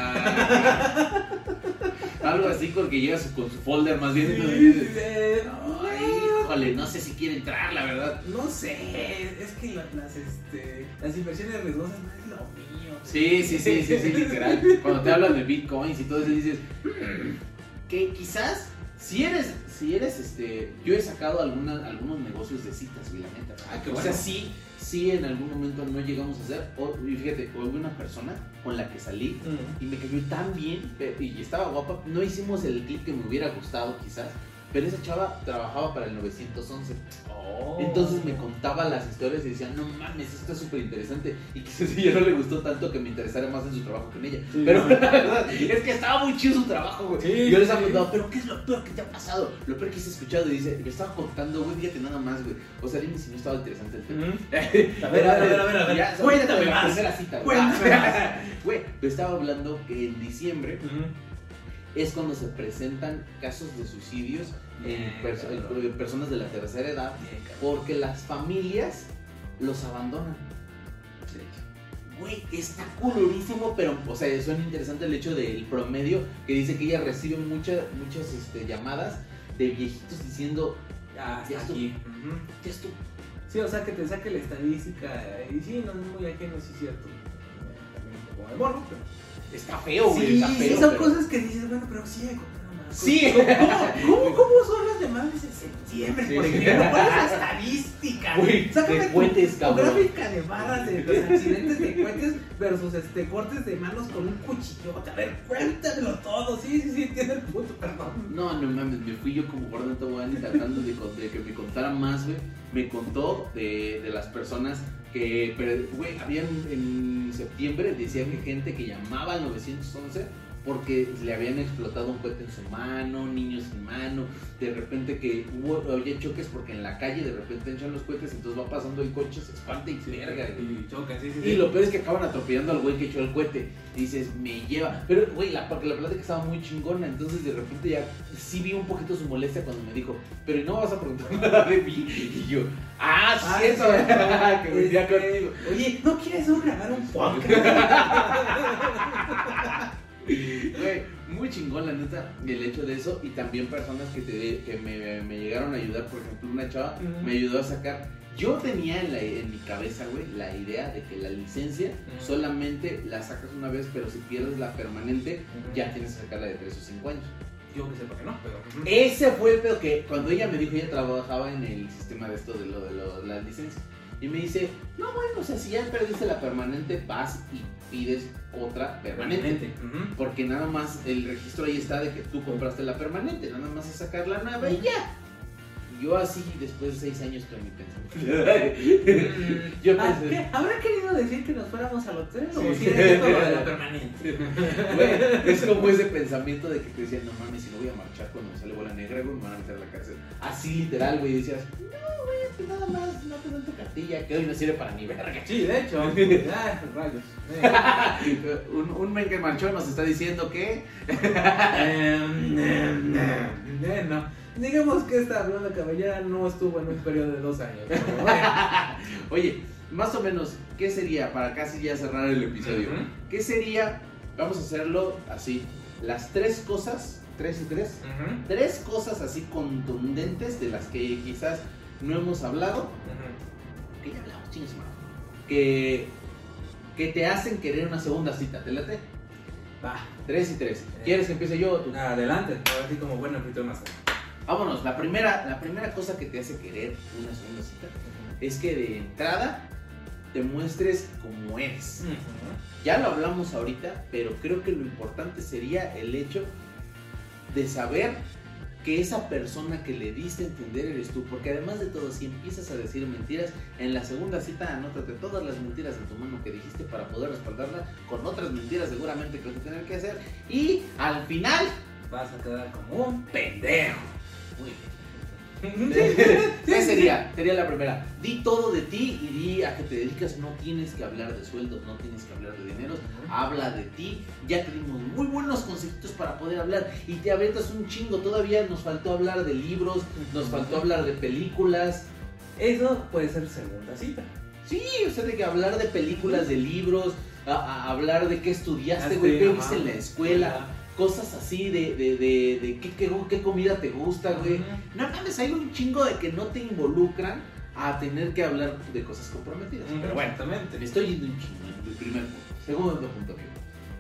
Speaker 2: (laughs)
Speaker 1: algo así con que llegas con su folder más bien. Entonces. Ay, híjole, no sé si quiere entrar, la verdad.
Speaker 2: No sé, es que la- las, este, las inversiones riesgosas no es lo mío.
Speaker 1: Sí, sí, sí, sí, sí, literal. Cuando te hablan de bitcoins y todo eso dices "Mm, que quizás si eres, si eres este, yo he sacado alguna, algunos negocios de citas, güey, la neta.
Speaker 2: Ah, qué
Speaker 1: o sea, sí, sí en algún momento no llegamos a hacer. O, y fíjate, hubo una persona con la que salí y me cayó tan bien y estaba guapa. No hicimos el clip que me hubiera gustado quizás, pero esa chava trabajaba para el 911.
Speaker 2: Oh.
Speaker 1: Entonces me contaba las historias y decía, no mames, esto es súper interesante. Y quizás (laughs) ella no le gustó tanto que me interesara más en su trabajo que en ella.
Speaker 2: Sí.
Speaker 1: Pero la verdad es que estaba muy chido su trabajo, güey.
Speaker 2: Sí,
Speaker 1: Yo les
Speaker 2: sí.
Speaker 1: he preguntado, ¿pero qué es lo peor que te ha pasado? Lo peor que has escuchado. Y dice, me estaba contando, güey, fíjate nada más, güey. O sea, dime si no estaba interesante el tema. (laughs)
Speaker 2: A ver, a ver, a ver, a ver. Cuéntame más.
Speaker 1: cita, güey.
Speaker 2: Cuéntame (laughs) más.
Speaker 1: Güey, te estaba hablando que en diciembre
Speaker 2: Ujú.
Speaker 1: Es cuando se presentan casos de suicidios en, perso- personas de la tercera edad
Speaker 2: Bien,
Speaker 1: porque las familias los abandonan. Güey, está culerísimo, pero, o sea, suena interesante el hecho del promedio que dice que ella recibe muchas muchas este, llamadas de viejitos diciendo,
Speaker 2: Ah,
Speaker 1: Ya estuvo. ya.
Speaker 2: Sí, o sea, que te saque la estadística. Y sí, no es muy ajeno, sí es cierto. También un poco de morbo, pero.
Speaker 1: Está feo, güey,
Speaker 2: Sí,
Speaker 1: está
Speaker 2: sí,
Speaker 1: feo.
Speaker 2: son
Speaker 1: pero-
Speaker 2: cosas que dices, bueno, pero sí.
Speaker 1: Sí.
Speaker 2: ¿Cómo, cómo, cómo son las llamadas de septiembre,
Speaker 1: Sí.
Speaker 2: por ejemplo? ¿Cuál es la estadística?
Speaker 1: Güey,
Speaker 2: Sácame
Speaker 1: de
Speaker 2: tu-
Speaker 1: cohetes,
Speaker 2: tu
Speaker 1: cabrón.
Speaker 2: gráfica de barras de los accidentes de cohetes versus este, cortes de manos con un cuchillote. A ver, cuéntamelo todo. Sí, sí, sí, tiene el punto, perdón.
Speaker 1: No, no mames, me fui yo como gordo en tobogán tratando de, que me contara más, güey. Me contó de, de las personas que, pero, güey, habían en septiembre, decía que gente que llamaba al 911 porque le habían explotado un cohete en su mano, niños sin mano, de repente que hubo, había choques porque en la calle de repente echan los cohetes, entonces va pasando el coche, se espanta y se verga.
Speaker 2: Y chocan, sí, sí,
Speaker 1: Y
Speaker 2: sí.
Speaker 1: lo peor es que acaban atropellando al güey que echó el cohete. Dices, me lleva. Pero, güey, la, porque la plática estaba muy chingona. Entonces, de repente ya sí vi un poquito su molestia cuando me dijo, pero ¿y no vas a preguntar (laughs) nada de mí? Y yo, ah,
Speaker 2: Ah,
Speaker 1: sí, eso.
Speaker 2: sí. (laughs)
Speaker 1: que venía
Speaker 2: Este. Oye, ¿no quieres un grabar un podcast? (laughs)
Speaker 1: Güey, muy chingón la neta el hecho de eso y también personas que, te, que me, me llegaron a ayudar, por ejemplo una chava me ayudó a sacar, yo tenía en, la- en mi cabeza, güey, la idea de que la licencia solamente la sacas una vez, pero si pierdes la permanente ya tienes que sacarla de 3 o 5 años.
Speaker 2: Yo que sé por qué no, pero.
Speaker 1: Ese fue el pedo que cuando ella me dijo, ella trabajaba en el sistema de esto de lo de lo- las licencias. Y me dice, no, bueno, o sea, si ya perdiste la permanente, vas y pides otra permanente. Porque nada más el registro ahí está de que tú compraste la permanente, nada más es sacar la nueva y ya. Yo así, después de seis años, con mi pensamiento. Yo
Speaker 2: Ah,
Speaker 1: pensé,
Speaker 2: ¿qué? ¿Habrá querido decir que nos fuéramos al hotel o
Speaker 1: Sí.
Speaker 2: si es lo de la permanente? (laughs)
Speaker 1: güey, es como ese pensamiento de que te decían, no mames, si no voy a marchar cuando me sale bola negra, güey, me van a meter a la cárcel. Así literal, güey, y decías, no, güey, pues nada más, no te dan tu cartilla, que hoy no sirve para ni verga.
Speaker 2: Sí, de hecho. Ay, (laughs) rayos. (laughs)
Speaker 1: Un, un men que marchó nos está diciendo que
Speaker 2: Em, em, em, eh, no. Digamos que esta blonda cabellera no estuvo en un periodo de dos años. (laughs)
Speaker 1: Oye, más o menos, ¿qué sería para casi ya cerrar el episodio? ¿Qué sería? Vamos a hacerlo así. Las tres cosas, tres y tres, tres cosas así contundentes de las que quizás no hemos hablado,
Speaker 2: ujú.
Speaker 1: que ya hablamos, madre, que, que te hacen querer una segunda cita, ¿te late?
Speaker 2: Va,
Speaker 1: Tres y tres. ¿Quieres que empiece yo o tú?
Speaker 2: adelante. Ahora sí como buen anfitrión más.
Speaker 1: Vámonos, la primera, la primera cosa que te hace querer una segunda cita es que de entrada te muestres como eres. Ya lo hablamos ahorita, pero creo que lo importante sería el hecho de saber que esa persona que le diste a entender eres tú, porque además de todo, si empiezas a decir mentiras, en la segunda cita anótate todas las mentiras en tu mano que dijiste para poder respaldarla con otras mentiras seguramente que vas a tener que hacer y al final,
Speaker 2: Vas a quedar como un pendejo.
Speaker 1: Muy bien. ¿Qué sería? Sería la primera. Di todo de ti y di a qué te dedicas. No tienes que hablar de sueldos, no tienes que hablar de dineros. Habla de ti. Ya te dimos muy buenos conceptos para poder hablar. Y te aventas un chingo. Todavía nos faltó hablar de libros, nos faltó hablar de películas.
Speaker 2: Eso puede ser segunda cita.
Speaker 1: Sí, o sea, de que hablar de películas, de libros, a- a hablar de qué estudiaste,
Speaker 2: Ah,
Speaker 1: güey, qué viste en la escuela. Cosas así de, de, de, de qué, qué, qué comida te gusta, güey. No mames, hay un chingo de que no te involucran a tener que hablar de cosas comprometidas. Pero bueno,
Speaker 2: exactamente.
Speaker 1: me estoy yendo un chingo en el primer punto. Segundo punto, amigo.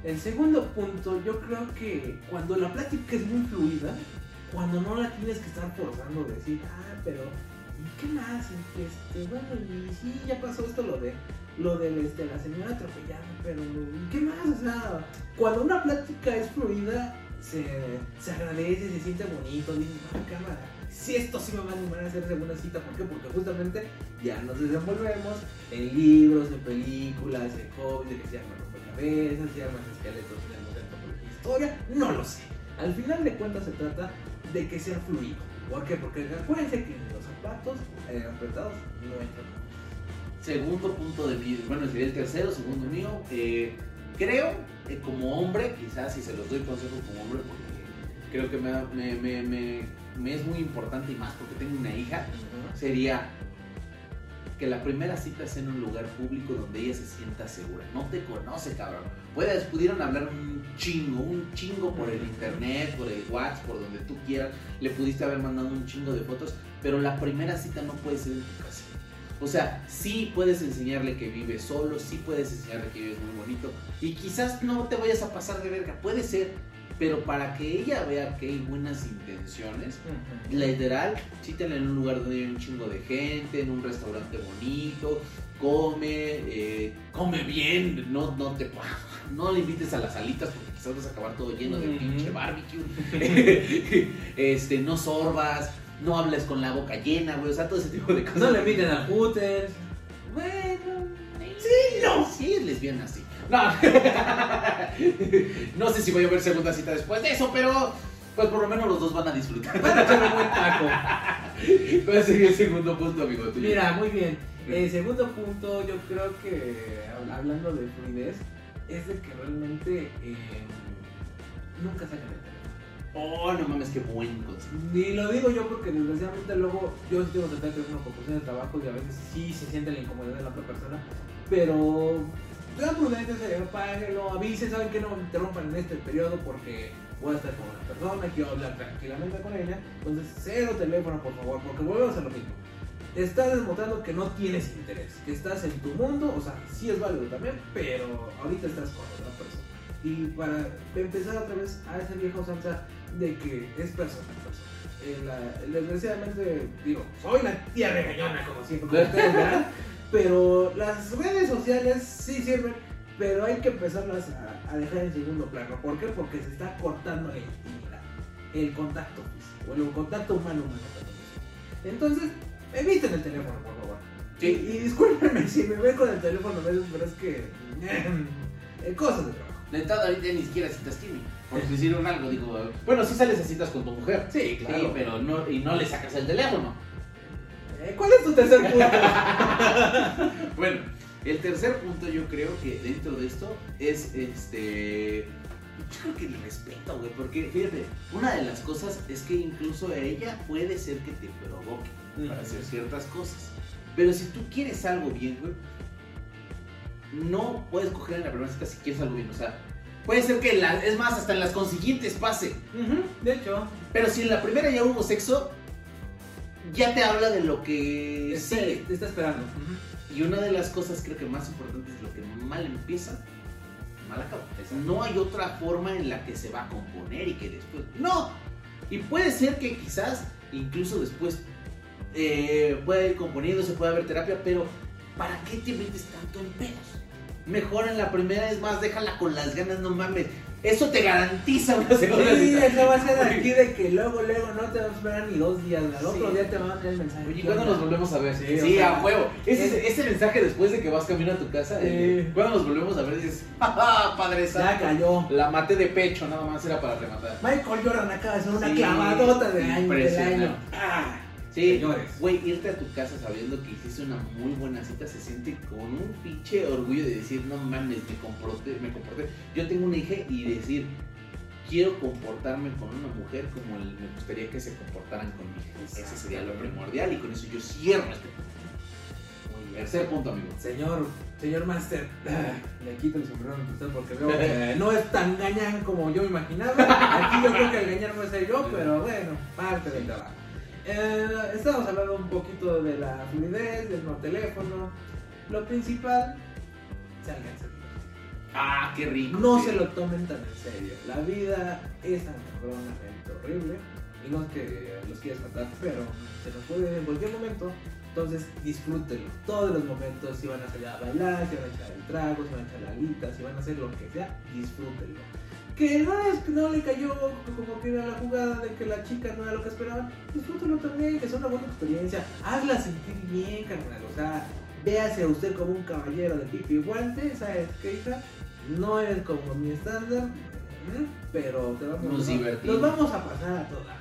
Speaker 2: El segundo punto, yo creo que cuando la plática es muy fluida, cuando no la tienes que estar forzando, decir, ah, pero, ¿y qué más? Este, bueno, y sí, ya pasó esto, lo de, lo de este, la señora atropellada, pero, ¿y qué más? O sea, cuando una plática es fluida, se, se agradece, se siente bonito, dices, ah, cámara, si esto sí me va a animar a hacer segunda cita, ¿por qué? Porque justamente ya nos desenvolvemos en libros, en películas, en hobbies, que se llaman rompecabezas, se llaman esqueletos en el momento por la historia, no lo sé. Al final de cuentas se trata de que sea fluido. ¿Por qué? Porque acuérdense que los zapatos eh, apretados no entran.
Speaker 1: Segundo punto de mi, bueno, sería el tercero, segundo mío. eh, creo, eh, como hombre, quizás si se los doy consejos como hombre, porque creo que me, me, me, me- me es muy importante y más porque tengo una hija, sería que la primera cita sea en un lugar público donde ella se sienta segura. No te conoce, cabrón. Puedes, pudieron hablar un chingo, un chingo por el internet, por el WhatsApp, por donde tú quieras. Le pudiste haber mandado un chingo de fotos, pero la primera cita no puede ser en tu casa. O sea, sí puedes enseñarle que vives solo, sí puedes enseñarle que vives muy bonito. Y quizás no te vayas a pasar de verga, puede ser. Pero para que ella vea que hay buenas intenciones, literal, cítala en un lugar donde hay un chingo de gente, en un restaurante bonito, come, eh, come bien, no, no te (laughs) no le invites a las alitas porque quizás vas a acabar todo lleno de pinche barbecue. (laughs) (laughs) este, no sorbas, no hables con la boca llena, güey, o sea, todo ese tipo de cosas.
Speaker 2: No le inviten a Hooters. Bueno,
Speaker 1: Sí, no. Sí, es lesbiana, sí. No. (laughs) no sé si voy a ver segunda cita después de eso, pero pues por lo menos los dos van a disfrutar.
Speaker 2: Van a un buen taco. (laughs)
Speaker 1: ¿Cuál sería el segundo punto, amigo tuyo?
Speaker 2: Mira, muy bien. El segundo punto, yo creo que hab- hablando de fluidez, es de que realmente eh, nunca sacan el.
Speaker 1: Oh, no mames, qué buen consejo.
Speaker 2: Y lo digo yo porque desgraciadamente luego yo sí tengo que tener por cuestión de trabajo y a veces sí se siente la incomodidad de la otra persona, pero sean prudentes, eh, apáguenlo, avisen, saben que no me interrumpan en este periodo porque voy a estar con una persona, quiero hablar tranquilamente con ella, entonces cero teléfono por favor, porque volvemos a lo mismo. Estás demostrando que no tienes interés, que estás en tu mundo, o sea, sí es válido también, pero ahorita estás con otra persona. Y para empezar otra vez a esa vieja usanza de que es persona. Eh, la- desgraciadamente, digo, soy la tía regañona como siempre, como ustedes verán, pero las redes sociales sí sirven, pero hay que empezarlas a, a dejar en segundo plano. ¿Por qué? Porque se está cortando la intimidad, el contacto físico, el contacto humano humano. Entonces, eviten el teléfono, por favor.
Speaker 1: Sí.
Speaker 2: Y, y discúlpenme (laughs) si me ven con el teléfono a veces, pero es que... (laughs) eh, cosas de trabajo.
Speaker 1: De entrada ahorita ni siquiera citas tiene. Por si hicieron algo, digo. Bueno, sí sales a citas con tu mujer.
Speaker 2: Sí,
Speaker 1: Sí, pero no, y no le sacas el teléfono.
Speaker 2: Eh, ¿Cuál es tu tercer punto? (laughs)
Speaker 1: Bueno, el tercer punto yo creo que dentro de esto es este. Yo creo que el respeto, güey, porque fíjate, una de las cosas es que incluso ella puede ser que te provoque para hacer ciertas cosas. Pero si tú quieres algo bien, güey, no puedes coger en la primera cita si quieres algo bien. O sea, puede ser que, la- es más, hasta en las consiguientes pase.
Speaker 2: De hecho,
Speaker 1: Pero si en la primera ya hubo sexo, ya te habla de lo que
Speaker 2: está,
Speaker 1: sigue.
Speaker 2: te está esperando.
Speaker 1: Y una de las cosas creo que más importantes es lo que mal empieza, mal acaba. No hay otra forma en la que se va a componer y que después... No. Y puede ser que quizás incluso después eh, pueda ir componiendo, se pueda haber terapia, pero ¿para qué te metes tanto en pedos? Mejor en la primera es más, déjala con las ganas, no mames. Eso te garantiza una segunda
Speaker 2: Sí,
Speaker 1: cita.
Speaker 2: eso va a ser aquí de que luego, luego no te vas a esperar ni dos días. Al otro
Speaker 1: Sí.
Speaker 2: día te van a mandar el mensaje.
Speaker 1: Oye, ¿cuándo nos volvemos a ver?
Speaker 2: Sí,
Speaker 1: Sí,
Speaker 2: o sea,
Speaker 1: a huevo. Ese,
Speaker 2: es-
Speaker 1: ese mensaje después de que vas camino a tu casa, eh, ¿cuándo nos volvemos a ver? Dices, (laughs) ¡ah, padre
Speaker 2: Ya cayó.
Speaker 1: La maté de pecho, nada más era para rematar.
Speaker 2: Michael Jordan acaba de hacer una clavadota del año. Del año. Ah,
Speaker 1: Sí,
Speaker 2: Señores.
Speaker 1: güey, irte a tu casa sabiendo que hiciste una muy buena cita se siente con un pinche orgullo de decir, no mames, me comporté, me comporté. Yo tengo una hija y decir, quiero comportarme con una mujer como el- me gustaría que se comportaran con mi hija. Ese sería lo primordial y con eso yo cierro este punto. Tercer punto, amigo.
Speaker 2: Señor, señor Master, (clears throat) le quito el sombrero a usted porque veo que (laughs) no es tan gañán como yo imaginaba. Aquí yo creo que el gañán no soy yo, (laughs) pero bueno, parte del trabajo. Eh, estamos hablando un poquito de la fluidez, del no teléfono. Lo principal, salgan
Speaker 1: Ah, qué rico.
Speaker 2: No se lo tomen tan en serio. La vida es tan cabronamente horrible. Y no es que los quieras matar, pero se nos puede ir en cualquier momento. Entonces disfrútenlo. Todos los momentos, si van a salir a bailar, si van a echar el trago, si van a echar la alita, si van a hacer lo que sea, disfrútenlo. Que no es que no le cayó como que era la jugada de que la chica no era lo que esperaban, disfrútenlo también, que es una buena experiencia. Hazla sentir bien, carnal. O sea, véase a usted como un caballero de pipi guante, ¿sabes qué, hija? No eres como mi estándar, ¿eh? pero te vamos,
Speaker 1: Nos divertimos.
Speaker 2: Nos vamos a pasar a toda.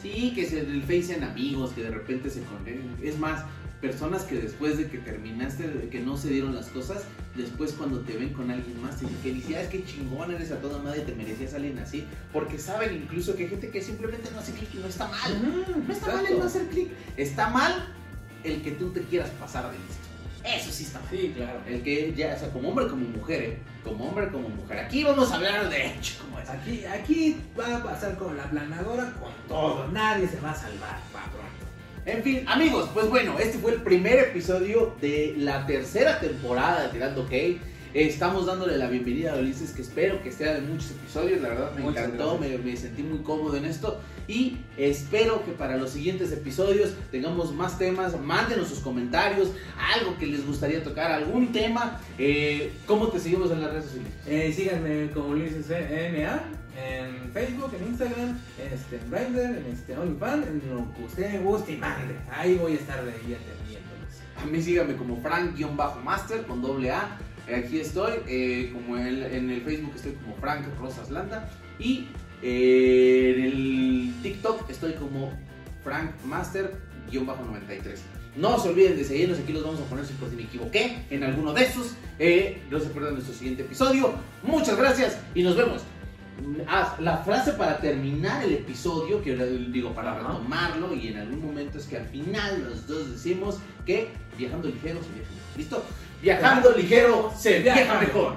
Speaker 1: Sí, que se el Face amigos, que de repente se conecten. Es más, personas que después de que terminaste, de que no se dieron las cosas, después cuando te ven con alguien más, te dicen felicidades, qué chingón eres a toda madre, te merecías a alguien así. Porque saben incluso que hay gente que simplemente no hace clic y no está mal. No está mal el no hacer clic. Está mal el que tú te quieras pasar de listo. Eso sí está mal.
Speaker 2: Sí, claro.
Speaker 1: El que ya, o sea, como hombre, como mujer, ¿eh? Como hombre, como mujer. Aquí vamos a hablar de hecho, como es.
Speaker 2: Aquí, aquí va a pasar con la planadora con todo. Nadie se va a salvar, pronto.
Speaker 1: En fin, amigos, pues bueno, este fue el primer episodio de la tercera temporada de Tirando Hate. Estamos dándole la bienvenida a Ulises, que espero que sea de muchos episodios. La verdad me
Speaker 2: Muchas
Speaker 1: encantó, me, sentí muy cómodo en esto. Y espero que para los siguientes episodios tengamos más temas. Mándenos sus comentarios, algo que les gustaría tocar, algún tema. Eh, ¿Cómo te seguimos en las redes sociales?
Speaker 2: Eh, síganme como Ulises NA en Facebook, en Instagram, este, en Grindr, en este OnlyFans, en lo que usted me guste y mande. Ahí voy a estar de ahí atendiéndolos.
Speaker 1: A mí síganme como Frank-Master con doble A. Aquí estoy, eh, como en, en el Facebook estoy como Frank Rosas Landa y eh, en el TikTok estoy como Frank Master-93. No se olviden de seguirnos, aquí los vamos a poner si por si me equivoqué en alguno de esos. Eh, no se pierdan nuestro siguiente episodio. Muchas gracias y nos vemos. Ah, la frase para terminar el episodio, que digo para retomarlo, y en algún momento es que al final los dos decimos que viajando ligero se viaja mejor. ¿Listo? Viajando ligero se viaja mejor.